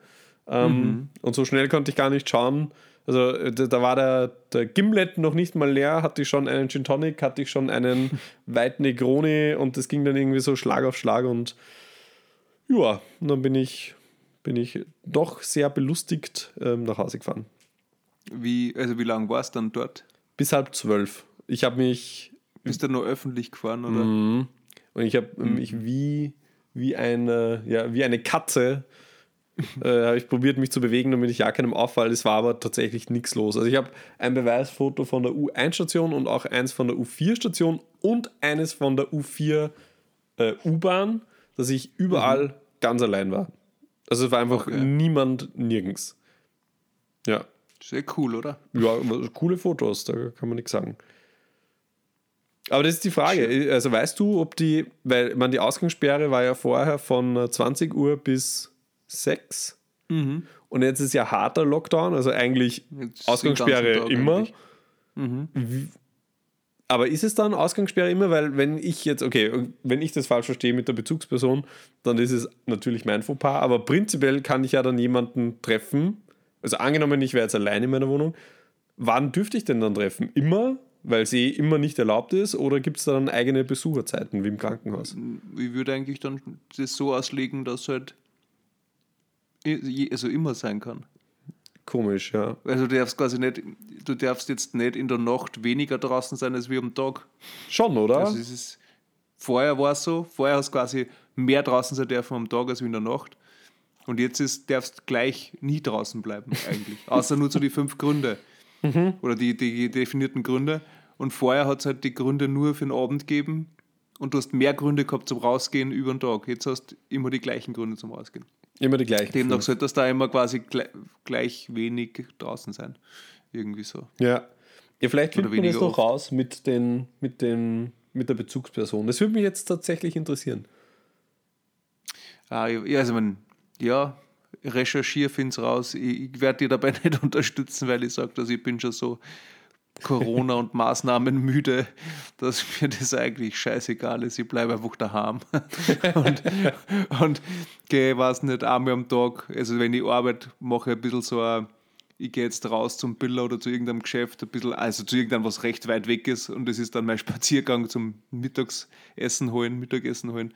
Ähm, mhm. Und so schnell konnte ich gar nicht schauen. Also äh, da war der, der Gimlet noch nicht mal leer, hatte ich schon einen Gin Tonic, hatte ich schon einen White Negroni und das ging dann irgendwie so Schlag auf Schlag und ja, und dann bin ich, bin ich doch sehr belustigt ähm, nach Hause gefahren. Wie, also wie lange war es dann dort? Bis halb zwölf. Ich habe mich bist du nur öffentlich gefahren, oder? Mhm. Und ich habe mhm. mich wie, wie, eine, ja, wie eine Katze äh, habe ich probiert, mich zu bewegen, damit ich ja keinem auffall. Es war aber tatsächlich nichts los. Also ich habe ein Beweisfoto von der U1-Station und auch eins von der U4-Station und eines von der U4 äh, U-Bahn, dass ich überall mhm. ganz allein war. Also es war einfach okay. niemand nirgends. Ja. Sehr cool, oder? Ja, coole Fotos, da kann man nichts sagen. Aber das ist die Frage. Also weißt du, ob die, weil man die Ausgangssperre war ja vorher von 20 Uhr bis 6 mhm. und jetzt ist ja harter Lockdown, also eigentlich jetzt Ausgangssperre immer. Mhm. Aber ist es dann Ausgangssperre immer? Weil wenn ich jetzt, okay, wenn ich das falsch verstehe mit der Bezugsperson, dann ist es natürlich mein Fauxpas, aber prinzipiell kann ich ja dann jemanden treffen, also angenommen, ich wäre jetzt allein in meiner Wohnung, wann dürfte ich denn dann treffen? Immer? weil sie immer nicht erlaubt ist, oder gibt es da dann eigene Besucherzeiten wie im Krankenhaus? Ich würde eigentlich dann das so auslegen, dass halt also immer sein kann. Komisch, ja. Also du darfst quasi nicht, du darfst jetzt nicht in der Nacht weniger draußen sein als wie am Tag. Schon, oder? Also es ist, vorher war es so, vorher hast du quasi mehr draußen sein dürfen am Tag als wie in der Nacht. Und jetzt ist, darfst du gleich nie draußen bleiben, eigentlich. Außer nur so die fünf Gründe mhm. oder die, die definierten Gründe. Und vorher hat es halt die Gründe nur für den Abend gegeben und du hast mehr Gründe gehabt zum Rausgehen über den Tag. Jetzt hast du immer die gleichen Gründe zum Rausgehen. Immer die gleichen. Demnach sollte das da immer quasi gleich, gleich wenig draußen sein. Irgendwie so. Ja. Ja, vielleicht findet man das noch raus mit, den, mit, den, mit der Bezugsperson. Das würde mich jetzt tatsächlich interessieren. Ah, ja, also man, ja, recherchiere, finde es raus. Ich, ich werde dir dabei nicht unterstützen, weil ich sage, dass ich bin schon so Corona und Maßnahmen müde, dass mir das eigentlich scheißegal ist. Ich bleibe einfach daheim und, und gehe, weiß nicht, einmal am Tag. Also, wenn ich arbeite, mache ein bisschen so ich gehe jetzt raus zum Biller oder zu irgendeinem Geschäft, ein bisschen, also zu irgendeinem, was recht weit weg ist. Und das ist dann mein Spaziergang zum Mittagsessen holen, Mittagessen holen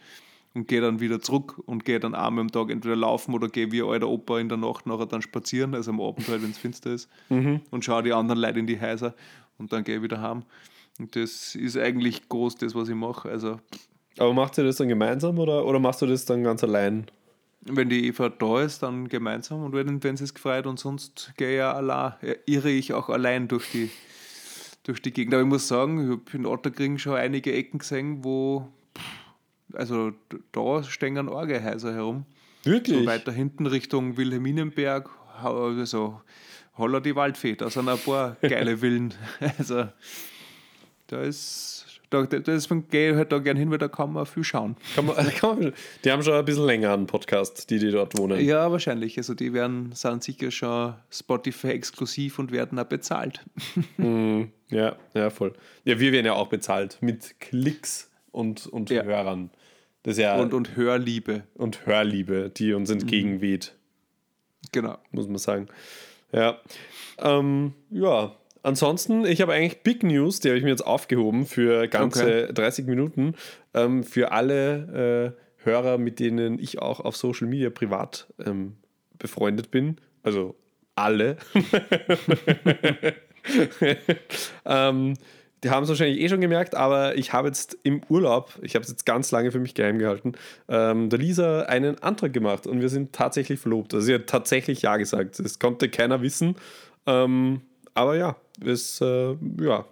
und gehe dann wieder zurück und gehe dann einmal am Tag entweder laufen oder gehe wie alter Opa in der Nacht nachher dann spazieren, also am Abend halt, wenn es finster ist, mhm. und schaue die anderen Leute in die Häuser und dann gehe ich wieder heim. Und das ist eigentlich groß das, was ich mache. Also, Aber macht ihr das dann gemeinsam oder, oder machst du das dann ganz allein? Wenn die Eva da ist, dann gemeinsam und wenn, wenn sie es gefreut und sonst gehe ich ja allein, irre ich auch allein durch die, durch die Gegend. Aber ich muss sagen, ich habe in Otterkring schon einige Ecken gesehen, wo also da stehen Orgelhäuser herum. Wirklich? So weiter hinten Richtung Wilhelminenberg, also Holler die Waldfee, da sind ein paar geile Villen. Also da ist, Da, deswegen gehe ich halt da gerne hin, weil da kann man viel schauen. Kann man, kann man, die haben schon ein bisschen länger einen Podcast, die, die dort wohnen. Ja, wahrscheinlich. Also die werden, sind sicher schon Spotify exklusiv und werden auch bezahlt. mm, ja, ja, voll. Ja, wir werden ja auch bezahlt mit Klicks und, und ja. Hörern. Das ja, und, und Hörliebe. Und Hörliebe, die uns entgegenweht. Genau. Muss man sagen. Ja. Ähm, ja, ansonsten, ich habe eigentlich Big News, die habe ich mir jetzt aufgehoben für ganze okay. 30 Minuten. Ähm, für alle äh, Hörer, mit denen ich auch auf Social Media privat ähm, befreundet bin. Also alle. ähm, die haben es wahrscheinlich eh schon gemerkt, aber ich habe jetzt im Urlaub, ich habe es jetzt ganz lange für mich geheim gehalten, ähm, der Lisa einen Antrag gemacht und wir sind tatsächlich verlobt. Also sie hat tatsächlich Ja gesagt. Das konnte keiner wissen. Ähm, aber ja, ist äh, ja,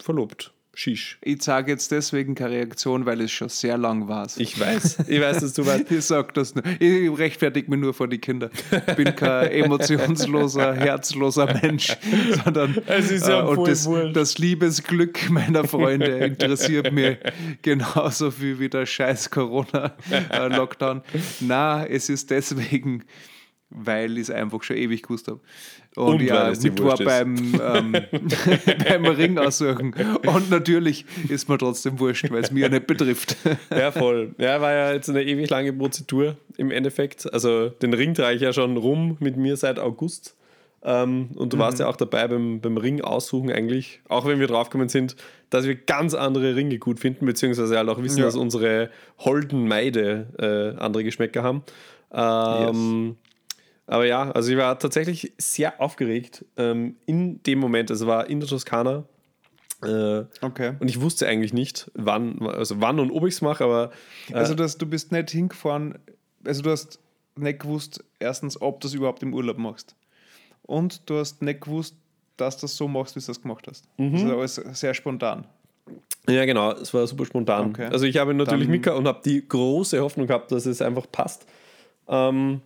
verlobt. Shish. Ich sage jetzt deswegen keine Reaktion, weil es schon sehr lang war. Ich weiß. Ich weiß, dass du weißt. ich sag das nur. Ich rechtfertige mich nur vor die Kinder. Ich bin kein emotionsloser, herzloser Mensch, sondern es ist ja äh, und das, das, Liebesglück meiner Freunde interessiert mich genauso viel wie der scheiß Corona-Lockdown. Na, es ist deswegen, weil ich es einfach schon ewig gewusst habe. Und, und ja, mit war beim, ähm, beim Ring aussuchen. Und natürlich ist mir trotzdem wurscht, weil es mich ja nicht betrifft. ja, voll. Ja, war ja jetzt eine ewig lange Prozedur im Endeffekt. Also den Ring trage ich ja schon rum mit mir seit August. Ähm, und du mhm. warst ja auch dabei beim, beim Ring aussuchen eigentlich, auch wenn wir draufgekommen sind, dass wir ganz andere Ringe gut finden, beziehungsweise halt auch wissen, ja. dass unsere holden Meide äh, andere Geschmäcker haben. Ähm, yes. Aber ja, also ich war tatsächlich sehr aufgeregt ähm, in dem Moment. Also war in der Toskana. Äh, okay. Und ich wusste eigentlich nicht, wann, also wann und ob ich es mache, aber. Äh, also das, du bist nicht hingefahren, also du hast nicht gewusst, erstens, ob du es überhaupt im Urlaub machst. Und du hast nicht gewusst, dass du das so machst, wie du das gemacht hast. Mhm. Das ist alles sehr spontan. Ja, genau, es war super spontan. Okay. Also ich habe natürlich mitgehabt und habe die große Hoffnung gehabt, dass es einfach passt. Ähm,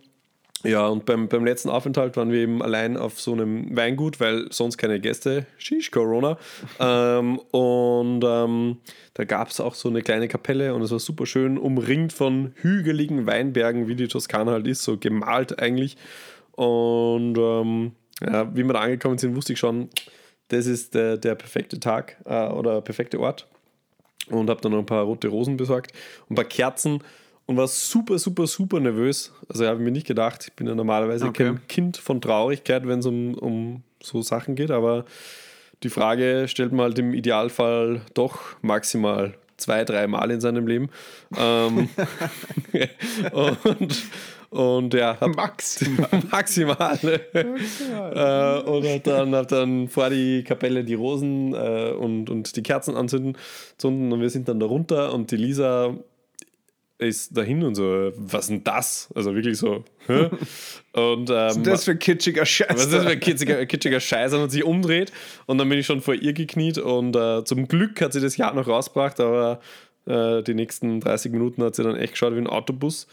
ja, und beim, beim letzten Aufenthalt waren wir eben allein auf so einem Weingut, weil sonst keine Gäste. Shish, Corona. ähm, und ähm, da gab es auch so eine kleine Kapelle und es war super schön, umringt von hügeligen Weinbergen, wie die Toskana halt ist, so gemalt eigentlich. Und ähm, ja, wie wir da angekommen sind, wusste ich schon, das ist der, der perfekte Tag äh, oder perfekte Ort. Und habe dann noch ein paar rote Rosen besorgt und ein paar Kerzen und war super, super, super nervös. Also habe ich mir nicht gedacht, ich bin ja normalerweise okay. kein Kind von Traurigkeit, wenn es um, um so Sachen geht, aber die Frage stellt man halt im Idealfall doch maximal zwei, drei Mal in seinem Leben. ähm, und, und ja, hab, maximal. maximal. äh, und dann habe dann vor die Kapelle die Rosen äh, und, und die Kerzen anzünden und wir sind dann da runter und die Lisa ist dahin und so, was denn das? Also wirklich so. Hä? Und, ähm, was ist das für kitschiger Scheiß? Was ist das für kitschiger, kitschiger Scheiß? Und hat sich umdreht und dann bin ich schon vor ihr gekniet und äh, zum Glück hat sie das Jahr noch rausgebracht, aber äh, die nächsten 30 Minuten hat sie dann echt geschaut wie ein Autobus.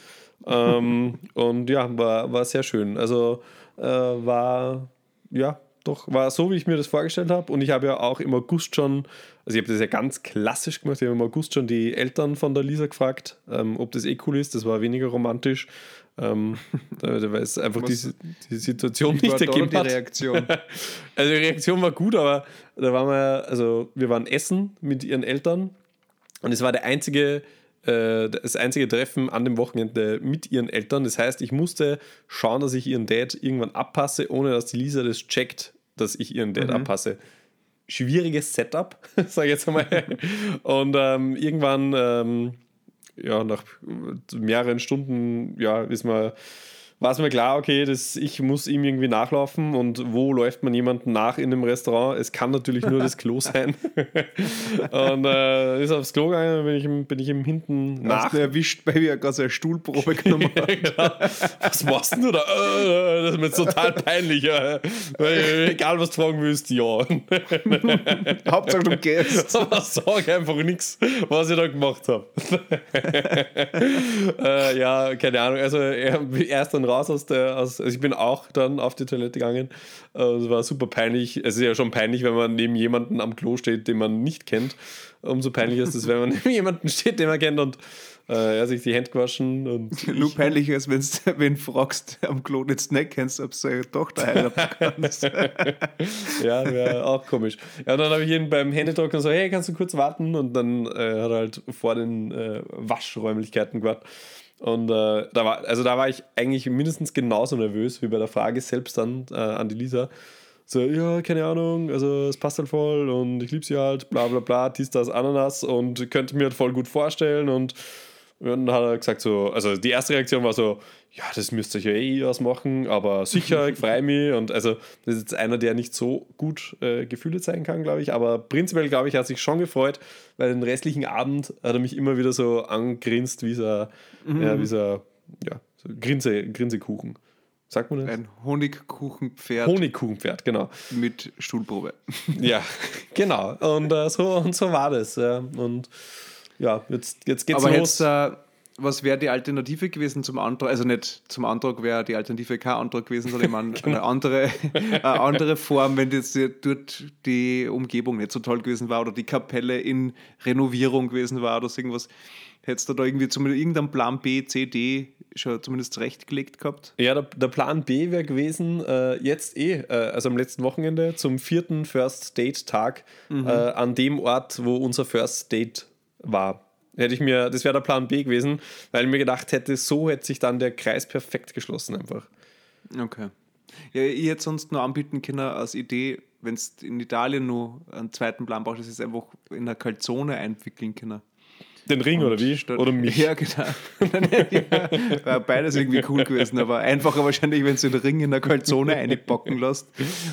ähm, und ja, war, war sehr schön. Also äh, war, ja, doch, war so, wie ich mir das vorgestellt habe. Und ich habe ja auch im August schon also ich habe das ja ganz klassisch gemacht. Ich habe im August schon die Eltern von der Lisa gefragt, ähm, ob das eh cool ist. Das war weniger romantisch. Ähm, weil es einfach die, die Situation nicht ergeben die Reaktion? also die Reaktion war gut, aber da waren wir, also wir waren essen mit ihren Eltern und es war der einzige, äh, das einzige Treffen an dem Wochenende mit ihren Eltern. Das heißt, ich musste schauen, dass ich ihren Dad irgendwann abpasse, ohne dass die Lisa das checkt, dass ich ihren Dad mhm. abpasse schwieriges Setup, sage ich jetzt einmal. Und ähm, irgendwann, ähm, ja, nach mehreren Stunden, ja, ist man war es mir klar, okay, das, ich muss ihm irgendwie nachlaufen und wo läuft man jemanden nach in einem Restaurant? Es kann natürlich nur das Klo sein. und äh, ist aufs Klo gegangen, bin ich ihm, bin ich ihm hinten nach. Hast du erwischt, weil er gerade seine Stuhlprobe genommen hat. genau. Was machst du da? Äh, das ist mir total peinlich. Ja. Egal, was du fragen willst, ja. Hauptsache du gehst. Aber sag einfach nichts, was ich da gemacht habe. äh, ja, keine Ahnung. Also er, erst dann dann raus aus der, aus, also ich bin auch dann auf die Toilette gegangen. Äh, es war super peinlich. Es ist ja schon peinlich, wenn man neben jemanden am Klo steht, den man nicht kennt. Umso peinlicher ist es, wenn man neben jemanden steht, den man kennt und äh, er sich die Hände gewaschen. Und Nur peinlicher ist, wenn du fragst am Klo nicht kennst, ob du seine Tochter heiraten kannst. ja, wäre auch komisch. Ja, und dann habe ich ihn beim Handytrocknen so, hey, kannst du kurz warten? Und dann äh, hat er halt vor den äh, Waschräumlichkeiten gewartet. Und äh, da war, also da war ich eigentlich mindestens genauso nervös wie bei der Frage selbst dann äh, an die Lisa. So, ja, keine Ahnung, also es passt halt voll und ich liebe sie halt, bla bla bla, dies, das, Ananas und könnte mir halt voll gut vorstellen und und dann hat er gesagt so, also die erste Reaktion war so, ja, das müsst ihr ja eh ausmachen, aber sicher, ich freue mich. Und also das ist jetzt einer, der nicht so gut äh, Gefühle zeigen kann, glaube ich. Aber prinzipiell, glaube ich, hat sich schon gefreut, weil den restlichen Abend hat er mich immer wieder so angrinst, wie so, mhm. ja, wie so, ja, so Grinse, Grinsekuchen. Sagt man das? Ein Honigkuchenpferd. Honigkuchenpferd, genau. Mit Stuhlprobe. ja, genau. Und, äh, so, und so war das. Ja. Und ja, jetzt, jetzt geht's Aber los. Jetzt, äh, was wäre die Alternative gewesen zum Antrag? Also nicht zum Antrag wäre die Alternative kein Antrag gewesen, sondern ich meine genau. eine, andere, eine andere Form, wenn jetzt dort die Umgebung nicht so toll gewesen war oder die Kapelle in Renovierung gewesen war oder so irgendwas. Hättest du da irgendwie zumindest irgendeinen Plan B, C, D schon zumindest zurechtgelegt gehabt? Ja, der, der Plan B wäre gewesen, äh, jetzt eh, äh, also am letzten Wochenende zum vierten First Date Tag mhm. äh, an dem Ort, wo unser First Date war. Hätte ich mir, das wäre der Plan B gewesen, weil ich mir gedacht hätte, so hätte sich dann der Kreis perfekt geschlossen einfach. Okay. Ja, ich hätte sonst nur anbieten können als Idee, wenn es in Italien nur einen zweiten Plan brauchst, dass es einfach in einer Calzone einwickeln können. Den Ring Und oder wie? Oder mich? Ja, genau. ja, beides irgendwie cool gewesen, aber einfacher wahrscheinlich, wenn du den Ring in einer Calzone einpacken lässt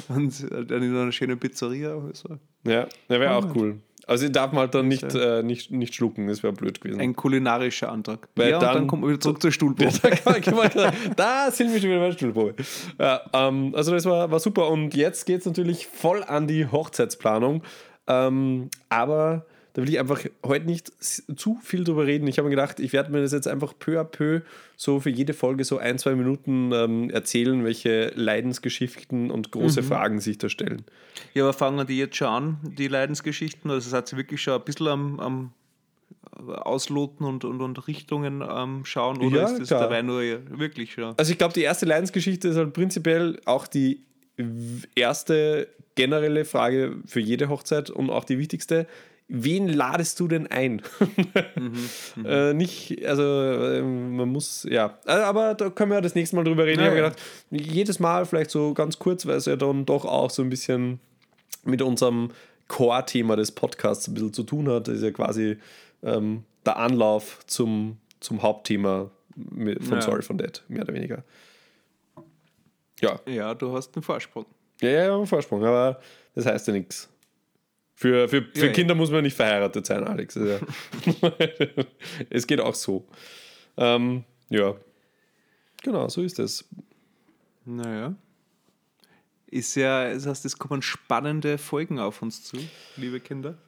und dann in einer schönen Pizzeria. Also. Ja, der wäre auch cool. Also darf man halt dann nicht, äh, nicht, nicht schlucken, das wäre blöd gewesen. Ein kulinarischer Antrag. Weil ja, dann, dann kommen wir wieder zurück zur Stuhlprobe. da, da sind wir schon wieder bei der Stuhlprobe. Ja, ähm, also das war, war super und jetzt geht es natürlich voll an die Hochzeitsplanung. Ähm, aber da will ich einfach heute nicht zu viel drüber reden. Ich habe mir gedacht, ich werde mir das jetzt einfach peu à peu so für jede Folge so ein, zwei Minuten ähm, erzählen, welche Leidensgeschichten und große mhm. Fragen sich da stellen. Ja, aber fangen die jetzt schon an, die Leidensgeschichten? Also, hat sie wirklich schon ein bisschen am, am Ausloten und, und, und Richtungen ähm, schauen oder ja, ist das klar. dabei nur wirklich schon? Also ich glaube, die erste Leidensgeschichte ist halt prinzipiell auch die erste generelle Frage für jede Hochzeit und auch die wichtigste wen ladest du denn ein? mhm, mhm. äh, nicht, also äh, man muss, ja, äh, aber da können wir ja das nächste Mal drüber reden. Ja, ich habe gedacht, jedes Mal vielleicht so ganz kurz, weil es ja dann doch auch so ein bisschen mit unserem Core-Thema des Podcasts ein bisschen zu tun hat. Das ist ja quasi ähm, der Anlauf zum, zum Hauptthema von ja. Sorry von Dead, mehr oder weniger. Ja. Ja, du hast einen Vorsprung. Ja, ja, einen Vorsprung, aber das heißt ja nichts. Für, für, für ja, Kinder ja. muss man nicht verheiratet sein, Alex. es geht auch so. Ähm, ja. Genau, so ist es. Naja. Ist ja, das heißt, es kommen spannende Folgen auf uns zu, liebe Kinder.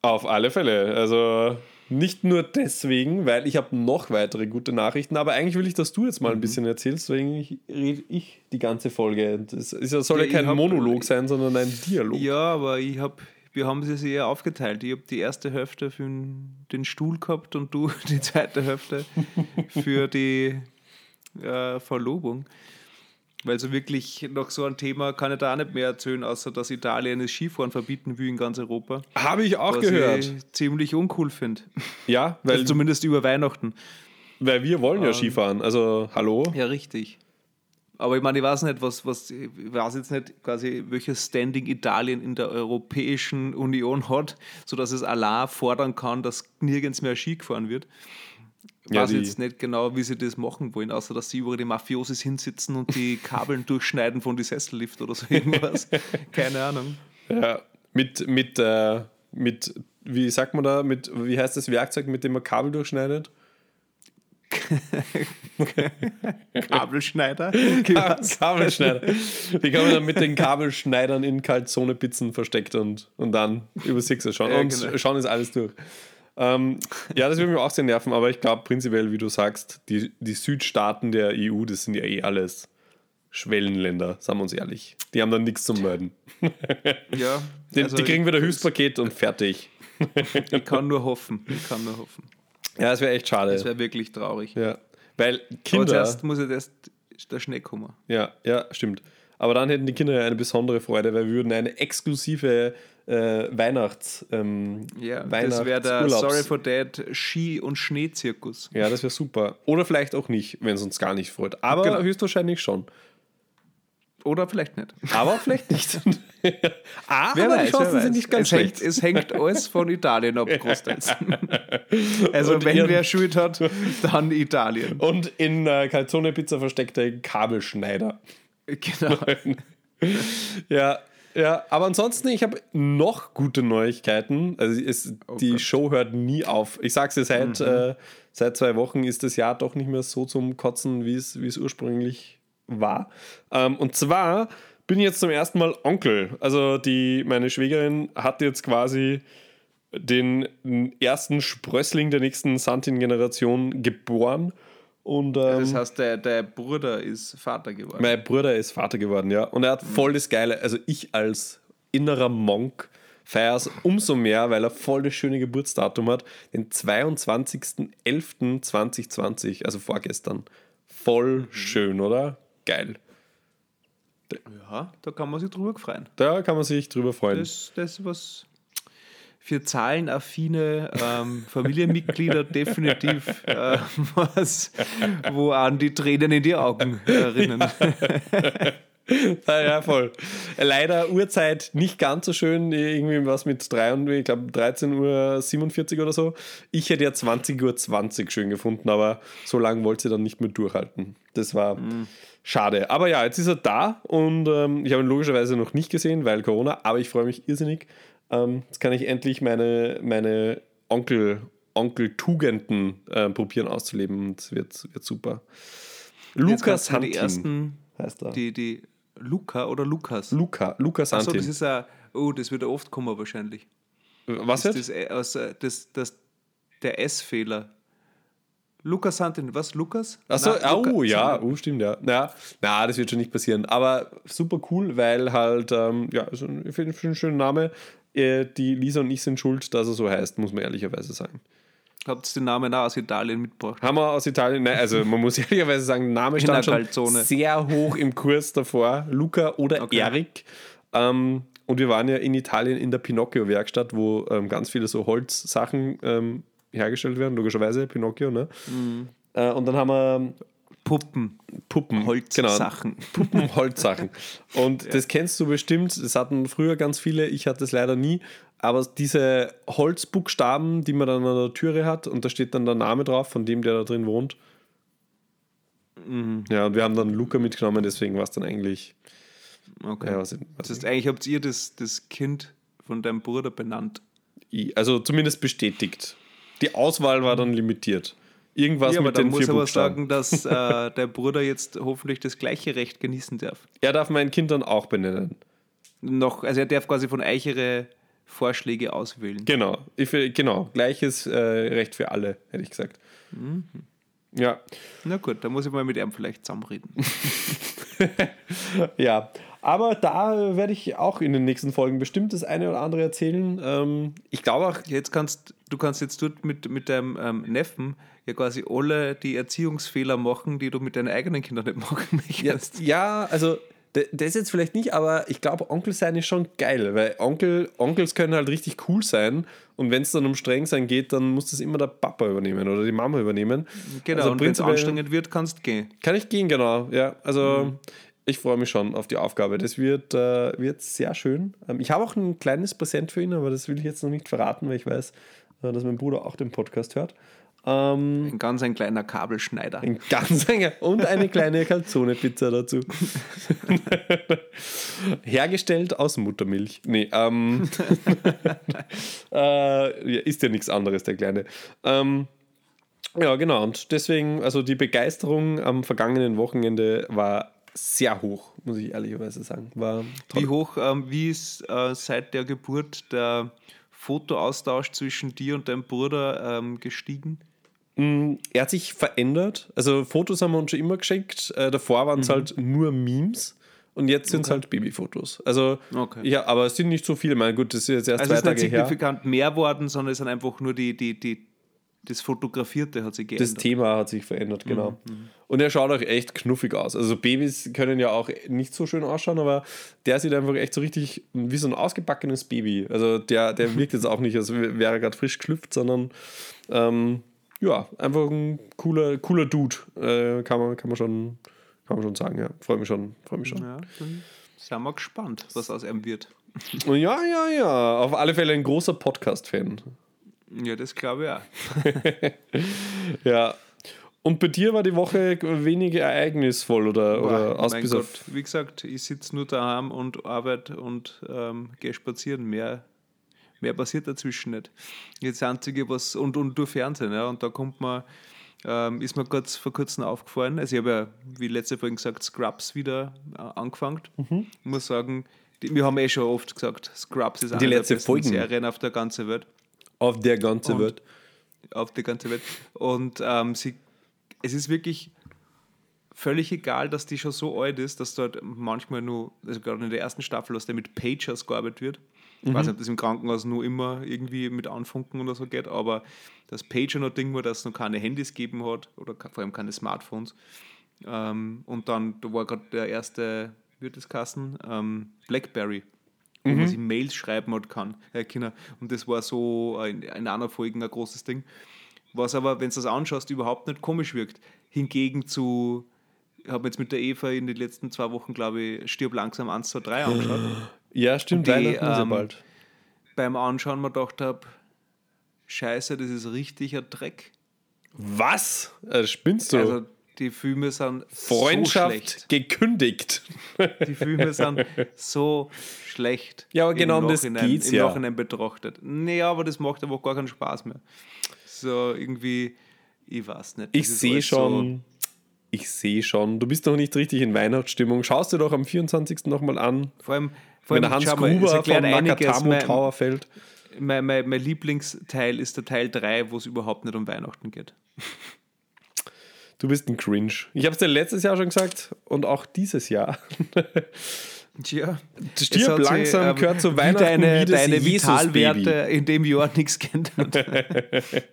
Auf alle Fälle. Also nicht nur deswegen, weil ich habe noch weitere gute Nachrichten, aber eigentlich will ich, dass du jetzt mal ein mhm. bisschen erzählst, deswegen rede ich die ganze Folge. Das ist, soll ja, ja kein hab, Monolog sein, sondern ein Dialog. Ja, aber ich habe wir haben sie eher aufgeteilt. Ich habe die erste Hälfte für den Stuhl gehabt und du die zweite Hälfte für die äh, Verlobung. Weil so wirklich noch so ein Thema kann ich da auch nicht mehr erzählen, außer dass Italien das Skifahren verbieten will in ganz Europa. Habe ich auch gehört. Ich ziemlich uncool finde. Ja, weil. Also zumindest über Weihnachten. Weil wir wollen ja ähm, Skifahren. Also, hallo? Ja, richtig. Aber ich meine, ich weiß nicht, was, was, ich weiß jetzt nicht quasi, welches Standing Italien in der Europäischen Union hat, sodass es Allah fordern kann, dass nirgends mehr Ski gefahren wird. Ich ja, weiß jetzt nicht genau, wie sie das machen wollen, außer dass sie über die Mafiosis hinsitzen und die Kabeln durchschneiden von die Sessellift oder so irgendwas. Keine Ahnung. Ja, mit, mit, äh, mit, wie sagt man da, mit, wie heißt das Werkzeug, mit dem man Kabel durchschneidet? Kabelschneider? Kabelschneider. Die kann man dann mit den Kabelschneidern in Calzone-Pizzen versteckt und, und dann über Sixer schauen. Ja, und genau. schauen ist alles durch. Ähm, ja, das würde mich auch sehr nerven, aber ich glaube prinzipiell, wie du sagst, die, die Südstaaten der EU, das sind ja eh alles Schwellenländer, sagen wir uns ehrlich. Die haben dann nichts zum Melden. Ja. Die, also die kriegen wieder Höchstpaket und fertig. Ich kann nur hoffen. Ich kann nur hoffen. Ja, das wäre echt schade. Das wäre wirklich traurig. ja. Weil Aber Kinder. zuerst muss jetzt erst der Schnee kommen. Ja, ja, stimmt. Aber dann hätten die Kinder ja eine besondere Freude, weil wir würden eine exklusive äh, Weihnachts. Ähm, Ja, das wäre der Weihnachtsurlaubs- Sorry for Dad Ski- und Schneezirkus. Ja, das wäre super. Oder vielleicht auch nicht, wenn es uns gar nicht freut. Aber Genau. höchstwahrscheinlich schon. Oder vielleicht nicht. Aber vielleicht nicht. ah, Wer aber weiß, die Chancen sind nicht ganz es hängt, schlecht. es hängt alles von Italien ab, großteils. also, Und wenn wer Schuld hat, dann Italien. Und in äh, Calzone Pizza versteckte Kabelschneider. Genau. Ja, ja, aber ansonsten, ich habe noch gute Neuigkeiten. Also es, die Gott. Mhm. Show hört nie auf. Ich sag's dir, seit, äh, seit zwei Wochen ist das Jahr doch nicht mehr so zum Kotzen, wie es wie es ursprünglich war. Ähm, und zwar bin jetzt zum ersten Mal Onkel. Also die, meine Schwägerin hat jetzt quasi den ersten Sprössling der nächsten Santin-Generation geboren. Und, ähm, Das heißt, der, der Bruder ist Vater geworden. mein Bruder ist Vater geworden, ja. Und er hat voll das Geile. Also ich als innerer Monk feiere es umso mehr, weil er voll das schöne Geburtsdatum hat. Den 22.11.2020, also vorgestern. Voll schön, oder? Geil. Ja, da kann man sich drüber freuen. Da kann man sich drüber freuen. Das, das was für zahlenaffine ähm, Familienmitglieder definitiv äh, was, wo an die Tränen in die Augen erinnern. Ja, ja, voll. Leider Uhrzeit nicht ganz so schön, irgendwie was mit 3 und ich glaube 13.47 Uhr oder so. Ich hätte ja 20.20 Uhr schön gefunden, aber so lange wollte sie dann nicht mehr durchhalten. Das war schade. Aber ja, jetzt ist er da und ähm, ich habe ihn logischerweise noch nicht gesehen, weil Corona, aber ich freue mich irrsinnig. Ähm, jetzt kann ich endlich meine, meine Onkel, Onkel-Tugenden äh, probieren auszuleben und es wird, wird super. Lukas du die Hantin ersten, heißt er. die, die Luca oder Lukas. Luca, Lukas Achso, Hantin. das ist ein, oh, das wird oft kommen wahrscheinlich. Was Das, jetzt? das, äh, aus, äh, das, das, der S-Fehler. Lukas Hantin, was? Lukas? Achso, Nein, Luca- oh ja, oh, stimmt, ja. Na, na, das wird schon nicht passieren. Aber super cool, weil halt, ähm, ja, ich finde find einen schönen Name. Äh, Die Lisa und ich sind schuld, dass er so heißt, muss man ehrlicherweise sagen. Habt ihr den Namen auch aus Italien mitgebracht? Haben wir aus Italien, nein, also man muss ehrlicherweise sagen, der Name stand schon sehr hoch im Kurs davor. Luca oder Okay. Erik. Ähm, und wir waren ja in Italien in der Pinocchio-Werkstatt, wo ähm, ganz viele so Holzsachen ähm, hergestellt werden, logischerweise, Pinocchio, ne? Mhm. Äh, und dann haben wir Puppen. Puppen, Holzsachen. Genau, Puppen, Holzsachen. Und das kennst du bestimmt, das hatten früher ganz viele, ich hatte es leider nie, aber diese Holzbuchstaben, die man dann an der Türe hat und da steht dann der Name drauf von dem, der da drin wohnt. Ja, und wir haben dann Luca mitgenommen, deswegen war es dann eigentlich. Okay. Ja, was, was das heißt, eigentlich habt ihr das, das Kind von deinem Bruder benannt. also zumindest bestätigt. Die Auswahl war dann limitiert. Irgendwas ja, aber mit den muss vier aber Buchstaben. sagen, dass äh, der Bruder jetzt hoffentlich das gleiche Recht genießen darf. Er darf mein Kind dann auch benennen. Noch, also er darf quasi von euch ihre Vorschläge auswählen. Genau, ich, will- genau. Gleiches äh, Recht für alle, hätte ich gesagt. Mhm. Ja, Na gut, da muss ich mal mit ihm vielleicht zusammenreden. ja. Aber da werde ich auch in den nächsten Folgen bestimmt das eine oder andere erzählen. Ähm, ich glaube auch, Jetzt kannst du kannst jetzt dort mit, mit deinem ähm, Neffen ja quasi alle die Erziehungsfehler machen, die du mit deinen eigenen Kindern nicht machen möchtest. ja, also d- das jetzt vielleicht nicht, aber ich glaube, Onkel sein ist schon geil, weil Onkel, Onkels können halt richtig cool sein und wenn es dann um streng sein geht, dann muss das immer der Papa übernehmen oder die Mama übernehmen. Genau, Also und wenn es anstrengend wird, kannst du gehen. Kann ich gehen, genau. Ja, also ich freue mich schon auf die Aufgabe. Das wird, äh, wird sehr schön. Ähm, ich habe auch ein kleines Präsent für ihn, aber das will ich jetzt noch nicht verraten, weil ich weiß, äh, dass mein Bruder auch den Podcast hört. Ähm, Ein ganz ein kleiner Kabelschneider. ein ganz enger und eine kleine Calzone-Pizza dazu. Hergestellt aus Muttermilch. Nee, ähm, äh, ist ja nichts anderes, der Kleine. Ähm, ja, genau. Und deswegen, also die Begeisterung am vergangenen Wochenende war sehr hoch, muss ich ehrlicherweise sagen. War toll. Wie hoch, ähm, wie ist äh, seit der Geburt der Fotoaustausch zwischen dir und deinem Bruder ähm, gestiegen? Er hat sich verändert. Also Fotos haben wir uns schon immer geschenkt. Äh, davor waren es halt nur Memes. Und jetzt sind es halt Babyfotos. Also, Okay. ja, aber es sind nicht so viele. Mein gut, das ist jetzt erst Also es zwei ist nicht Tage her. signifikant mehr worden, sondern es sind einfach nur die, die, die, das Fotografierte hat sich Das geändert. Thema hat sich verändert, genau. Mhm, Und er schaut auch echt knuffig aus. Also Babys können ja auch nicht so schön ausschauen, aber der sieht einfach echt so richtig wie so ein ausgebackenes Baby. Also der, der wirkt jetzt auch nicht, als wäre er gerade frisch geschlüpft, sondern ähm, ja, einfach ein cooler, cooler Dude. Äh, kann, man, kann, man schon, kann man schon sagen, ja. Freue mich schon. Freu mich schon. ja, dann sind wir gespannt, was aus ihm wird. Ja, ja, ja. Auf alle Fälle ein großer Podcast-Fan. Ja, das glaube ich auch. Ja. Und bei dir war die Woche weniger ereignisvoll oder, oder Boah, ausbesagt? Wie gesagt, ich sitze nur daheim und arbeite und ähm, gehe spazieren. Mehr, mehr passiert dazwischen nicht. Jetzt das Einzige, was, und, und durch Fernsehen, ja, und da kommt man, ähm, ist mir kurz vor kurzem aufgefallen. Also ich habe ja, wie letzte Folge gesagt, Scrubs wieder äh, angefangen. Mhm. Ich muss sagen, die, wir haben eh schon oft gesagt, Scrubs ist eine Die der letzte besten Folgen. Serien auf der ganzen Welt Auf der ganze Und- Welt. auf die ganze Welt. Und ähm, sie, es ist wirklich völlig egal, dass die schon so alt ist, dass dort manchmal nur, also gerade in der ersten Staffel, dass der mit Pagers gearbeitet wird. Ich weiß nicht, ob das im Krankenhaus nur immer irgendwie mit Anfunken oder so geht, aber das Pager noch Ding war, dass es noch keine Handys gegeben hat oder vor allem keine Smartphones. Ähm, und dann, da war gerade der erste, wie wird das Kassen? Ähm, Blackberry wo man sich Mails schreiben hat kann, äh, können. Und das war so in, in einer Folge ein großes Ding. Was aber, wenn du das anschaust, überhaupt nicht komisch wirkt. Hingegen zu, ich habe jetzt mit der Eva in den letzten zwei Wochen, glaube ich, Stirb langsam 1, 2, 3 angeschaut. Ja, stimmt. die, ähm, bald. Beim Anschauen mir gedacht habe, Scheiße, das ist richtiger Dreck. Was? Äh, spinnst du? Also die Filme sind so Freundschaft schlecht. gekündigt. Die Filme sind so schlecht. Ja, aber im genau um das geht's Im ja. Nachhinein betrachtet. Naja, aber das macht einfach gar keinen Spaß mehr. So irgendwie, ich weiß nicht. Ich sehe schon. Ich sehe schon. Du bist noch nicht richtig in Weihnachtsstimmung. Schaust dir doch am 24. nochmal an, So, vor allem, vor wenn allem der Hans mal, Gruber einiges. Nakatamo Mein, Tower fällt. mein, mein, mein Lieblingsteil ist der Teil 3, wo es überhaupt nicht um Weihnachten geht. Du bist ein Cringe. Ich habe es dir letztes Jahr schon gesagt und auch dieses Jahr. Tja, Stirb langsam ähm, gehört zu wie Weihnachten deine, wie deine. Vitalwerte in dem Jahr nichts geändert.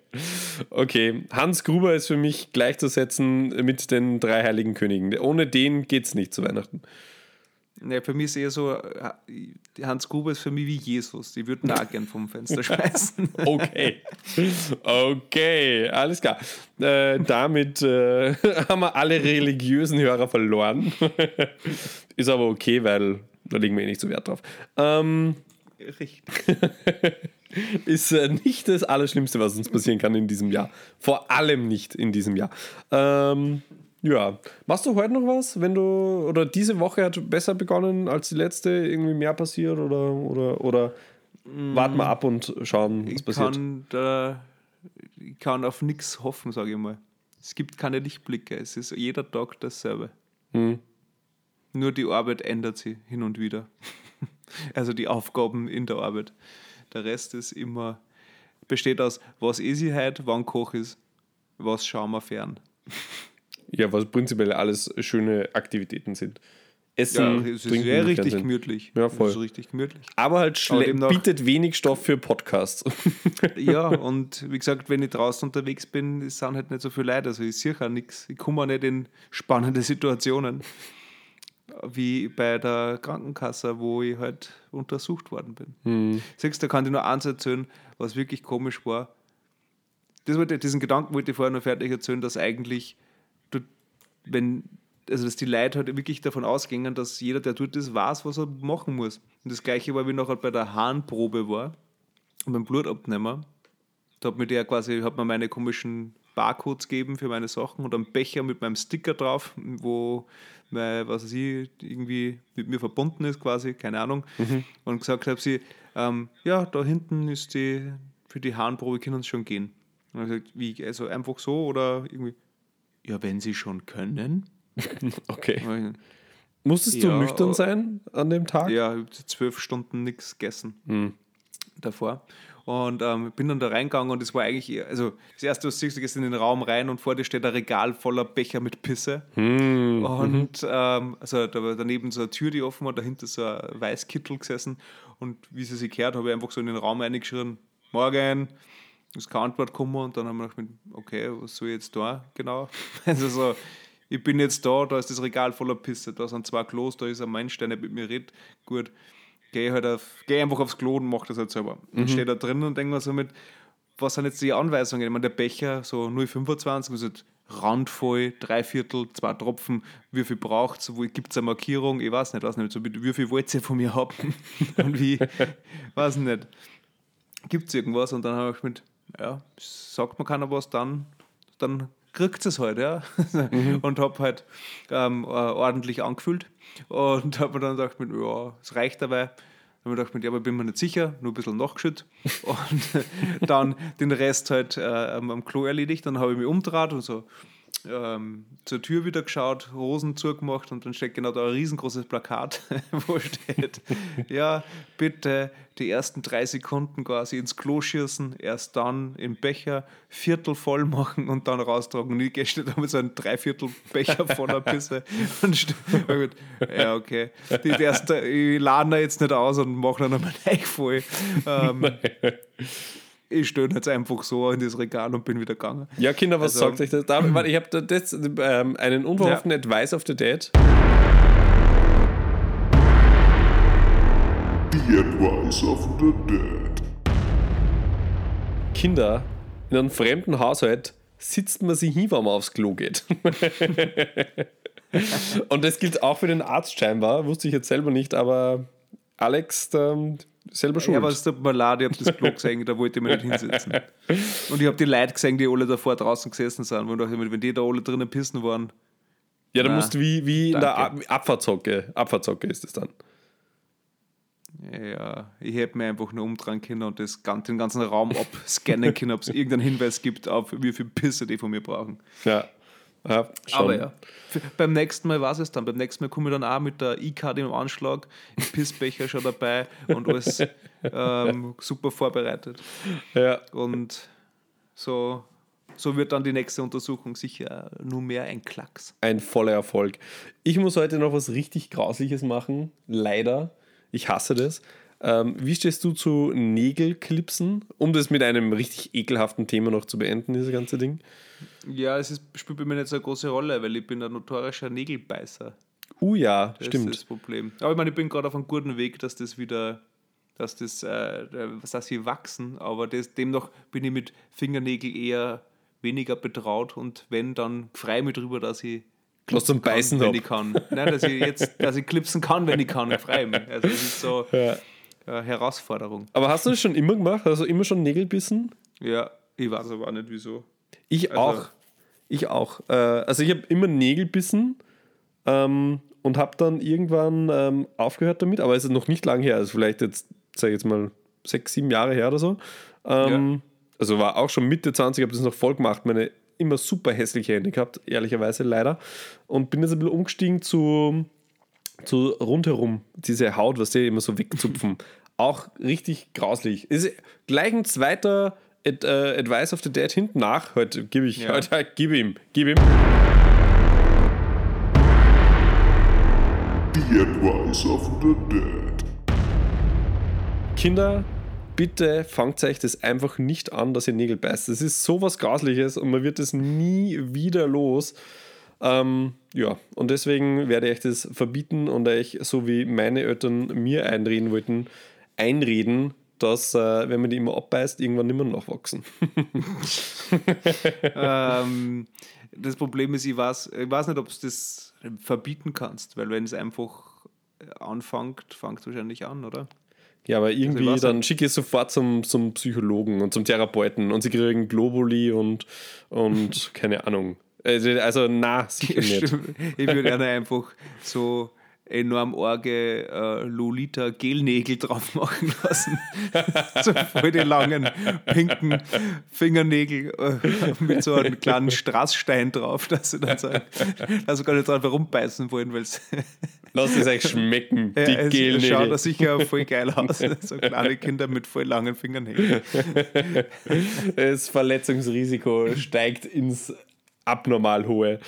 Okay, Hans Gruber ist für mich gleichzusetzen mit den drei heiligen Königen. Ohne den geht es nicht zu Weihnachten. Ja, für mich ist eher so, äh, Hans Gruber ist für mich wie Jesus. Die würden auch gern vom Fenster schmeißen. Okay. Okay, alles klar. Äh, damit äh, haben wir alle religiösen Hörer verloren. Ist aber okay, weil da legen wir eh nicht so Wert drauf. Ähm, Richtig. ist äh, nicht das Allerschlimmste, was uns passieren kann in diesem Jahr. Vor allem nicht in diesem Jahr. Ähm, ja, machst du heute noch was, wenn du oder diese Woche hat besser begonnen als die letzte, irgendwie mehr passiert oder oder oder warten wir ab und schauen, was Ich passiert. kann, da, ich kann auf nichts hoffen, sage ich mal. Es gibt keine Lichtblicke. Es ist jeder Tag dasselbe. Hm. Nur die Arbeit ändert sich hin und wieder. also die Aufgaben in der Arbeit. Der Rest ist immer, besteht aus, was ist ich heute, wann koche ich, was schauen wir fern. Ja, was prinzipiell alles schöne Aktivitäten sind. Essen, Ja, es ist trinken, sehr richtig Fernsehen. gemütlich. Ja, voll. Es ist richtig gemütlich. Aber halt Aber demnach- bietet wenig Stoff für Podcasts. Ja, und wie gesagt, wenn ich draußen unterwegs bin, es sind halt nicht so viele Leute. Also ich sehe auch nichts. Ich komme auch nicht in spannende Situationen. Wie bei der Krankenkasse, wo ich halt untersucht worden bin. Hm. Siehst du, da kann ich nur eins erzählen, was wirklich komisch war. Das wollte, diesen Gedanken wollte ich vorher noch fertig erzählen, dass eigentlich, wenn, also dass die Leute halt wirklich davon ausgingen, dass jeder, der dort ist, weiß, was er machen muss. Und das gleiche war, wie nachher bei der Harnprobe war, beim Blutabnehmer. Da hat mir der quasi, hat mir meine komischen Barcodes gegeben für meine Sachen und einen Becher mit meinem Sticker drauf, wo mein, was weiß ich, irgendwie mit mir verbunden ist, quasi, keine Ahnung. Und gesagt habe sie, ähm, ja, da hinten ist die, für die Harnprobe können sie schon gehen. Und ich gesagt, wie, also einfach so oder irgendwie, ja, wenn sie schon können. Okay. Musstest du Ja, nüchtern äh, sein an dem Tag? Ja, ich habe zwölf Stunden nichts gegessen. Hm. davor. Und ähm, bin dann da reingegangen und es war eigentlich, also das erste, was du siehst, du gehst in den Raum rein und vor dir steht ein Regal voller Becher mit Pisse. Hm. Und ähm, also da war daneben so eine Tür, die offen war, dahinter so ein Weißkittel gesessen. Und wie sie sich gehört, habe ich einfach so in den Raum reingeschrien, morgen, ist keine Antwort gekommen und dann haben wir gedacht, okay, was soll ich jetzt da genau? Also so, ich bin jetzt da, da ist das Regal voller Pisse, da sind zwei Klos, da ist ein Mensch, der nicht mit mir redet, gut, geh halt auf, geh einfach aufs Klo und mach das halt selber. Mhm. Und stehe da drin und denke mir so mit, was sind jetzt die Anweisungen? Ich meine, der Becher, so 0,25, also randvoll, drei Viertel, zwei Tropfen, wie viel braucht es, wo gibt es eine Markierung, ich weiß nicht, weiß nicht, so wie viel wollt ihr von mir haben und wie, weiß nicht, gibt es irgendwas und dann habe ich mit, ja, sagt mir keiner was, dann, dann kriegt es halt, ja. Mhm. Und habe halt ähm, ordentlich angefühlt und habe mir dann gedacht, ja, es reicht dabei. Dann habe ich gedacht, ja, aber bin mir nicht sicher, nur ein bisschen nachgeschüttet. Und dann den Rest halt äh, am Klo erledigt. Dann habe ich mich umgedreht und so ähm, zur Tür wieder geschaut, Hosen zugemacht und dann steht genau da ein riesengroßes Plakat, wo steht, ja, bitte die ersten drei Sekunden quasi ins Klo schießen, erst dann im Becher Viertel voll machen und dann raustragen. Und ich gehe da mit so einem Dreiviertel Becher voller Pisse und ja, okay. Die, erste, ich lade da jetzt nicht aus und mache dann nochmal voll. Ähm, ich stelle jetzt einfach so in das Regal und bin wieder gegangen. Ja, Kinder, was also, sagt euch das? Da, ich habe das, ähm, einen unverhofften ja. Advice of the Dad. The Advice of the Dad. Kinder, in einem fremden Haushalt sitzt man sich hin, wenn man aufs Klo geht. und das gilt auch für den Arzt scheinbar, wusste ich jetzt selber nicht, aber Alex, der, selber schuld. Ja, aber es tut mir leid, ich habe das Klo gesehen, da wollte ich mich nicht hinsetzen. Und ich habe die Leute gesehen, die alle davor draußen gesessen sind. Und dachte, wenn die da alle drinnen pissen waren. Ja, dann musst du wie, wie in der Abfahrtzocke. Abfahrtzocke ist es dann. Ja, ich hätte mir einfach nur umdrehen können und das, den ganzen Raum abscannen können, ob es irgendeinen Hinweis gibt, auf wie viel Pisse die von mir brauchen. Ja. Ja, Aber ja, beim nächsten Mal war es dann. Beim nächsten Mal komme ich dann auch mit der E-Card im Anschlag, Pissbecher schon dabei und alles ähm, super vorbereitet. Ja. Und so, so wird dann die nächste Untersuchung sicher nur mehr ein Klacks. Ein voller Erfolg. Ich muss heute noch was richtig Grausliches machen. Leider. Ich hasse das. Ähm, wie stehst du zu Nägelklipsen? Um das mit einem richtig ekelhaften Thema noch zu beenden, dieses ganze Ding. Ja, es ist, spielt bei mir nicht so eine große Rolle, weil ich bin ein notorischer Nägelbeißer. Uh ja, das stimmt. Das ist das Problem. Aber ich meine, ich bin gerade auf einem guten Weg, dass das wieder, dass das, äh, dass sie wachsen, aber das, demnach bin ich mit Fingernägeln eher weniger betraut und wenn, dann frei mich drüber, dass ich was zum Beißen kann, wenn ich kann. Nein, dass ich jetzt, dass ich klipsen kann, wenn ich kann, frei mich. Also das ist so ja. Eine Herausforderung. Aber hast du das schon immer gemacht? Also immer schon Nägel bissen? Ja, ich weiß aber auch nicht wieso. Ich also, auch. Ich auch. Äh, also ich habe immer Nägel bissen ähm, und habe dann irgendwann ähm, aufgehört damit, aber es ist noch nicht lange her, also vielleicht jetzt, sage ich jetzt mal, sechs, sieben Jahre her oder so. Ähm, ja. Also war auch schon Mitte 20, habe das noch voll gemacht, meine immer super hässliche Hände gehabt, ehrlicherweise leider. Und bin jetzt ein bisschen umgestiegen zu, zu rundherum, diese Haut, was die immer so wegzupfen. auch richtig grauslich. Ist gleich ein zweiter Ad, uh, Advice of the Dead hinten nach. Heute gebe ich, ja. heute gib ihm, gib ihm. The Advice of the Dead. Kinder, bitte fangt euch das einfach nicht an, dass ihr Nägel beißt. Das ist sowas Grausliches und man wird es nie wieder los. Ähm, ja, und deswegen werde ich das verbieten und euch, so wie meine Eltern mir einreden wollten, einreden, dass, äh, wenn man die immer abbeißt, irgendwann nicht mehr nachwachsen. ähm, das Problem ist, ich weiß, ich weiß nicht, ob du das verbieten kannst, weil wenn es einfach anfängt, fängt es wahrscheinlich an, oder? Ja, aber also irgendwie, also dann schicke ich es sofort zum, zum Psychologen und zum Therapeuten und sie kriegen Globuli und, und keine Ahnung. Also, also na, sicher nicht. Ich würde gerne einfach so enorm arge äh, Lolita Gelnägel drauf machen lassen. so voll die langen, pinken Fingernägel äh, mit so einem kleinen Strassstein drauf, dass sie dann sagen, also gar nicht drauf herumbeißen wollen, weil es. Lass es euch schmecken, die Ja, es Gelnägel. schaut da sicher voll geil aus. So kleine Kinder mit voll langen Fingernägeln. Das Verletzungsrisiko steigt ins abnormal hohe.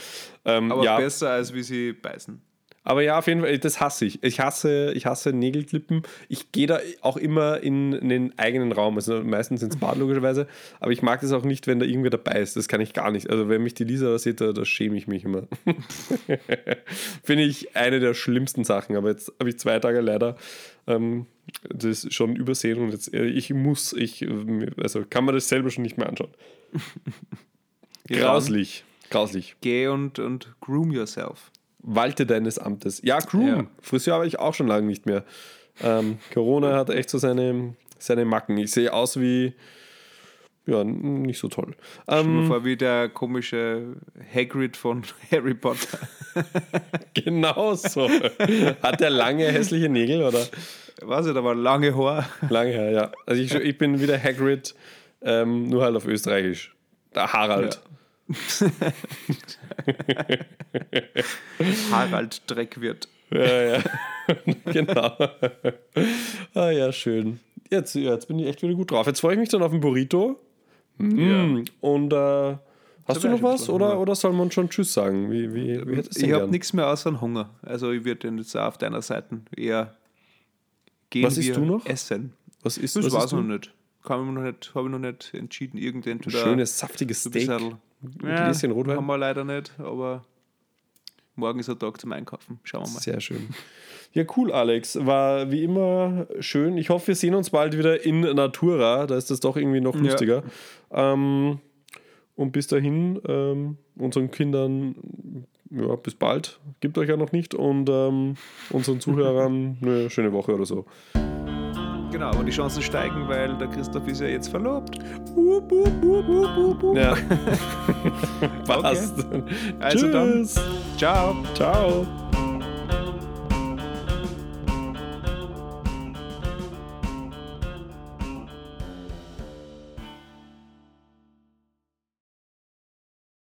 Ähm, Aber ja, besser als wie sie beißen. aber ja, auf jeden Fall, das hasse ich. Ich hasse, ich hasse Nägelklippen. Ich gehe da auch immer in den eigenen Raum, also meistens ins Bad logischerweise. Aber ich mag das auch nicht, wenn da irgendwer dabei ist. Das kann ich gar nicht. Also wenn mich die Lisa da sieht, da, da schäme ich mich immer. Finde ich eine der schlimmsten Sachen. Aber jetzt habe ich zwei Tage leider ähm, das schon übersehen und jetzt, äh, ich muss, ich, äh, also kann man das selber schon nicht mehr anschauen. Grauslich. Grauslich. Geh und, und groom yourself. Walte deines Amtes. Ja, Groom. Ja. Friseur habe ich auch schon lange nicht mehr. Ähm, Corona hat echt so seine, seine Macken. Ich sehe aus wie. Ja, nicht so toll. Stell Ähm, vor, wie der komische Hagrid von Harry Potter. genau so. Hat der lange, hässliche Nägel oder? Weiß ich, da war lange Haar. Lange her, ja. Also ich, ich bin wieder Hagrid, ähm, nur halt auf Österreichisch. Der Harald. Harald Dreckwirt. Ja, ja. genau. ah ja, schön. Jetzt, ja, jetzt bin ich echt wieder gut drauf. Jetzt freue ich mich dann auf den Burrito. Mm. Und äh, hast du noch was oder, Hunger. oder soll man schon Tschüss sagen? Wie, wie, wie Ich habe nichts mehr außer Hunger. Also ich würde jetzt auf deiner Seite eher gehen Was isst du noch? essen. Was ist Das was weiß isst ich du? noch nicht. Kann ich noch nicht, habe ich noch nicht entschieden. Irgendentweder Schönes, saftiges so ein ein Gläschen Rotwein. Haben wir leider nicht, aber morgen ist ein Tag zum Einkaufen. Schauen wir mal. Sehr schön. Ja, cool, Alex. War wie immer schön. Ich hoffe, wir sehen uns bald wieder in Natura. Da ist das doch irgendwie noch Ja. lustiger. Ähm, und bis dahin, ähm, unseren Kindern, ja, bis bald. Gibt euch ja noch nicht. Und ähm, unseren Zuhörern eine schöne Woche oder so. Genau, aber die Chancen steigen, weil der Christoph ist ja jetzt verlobt. Ja. Passt. Also dann. Tschüss. Ciao. Ciao.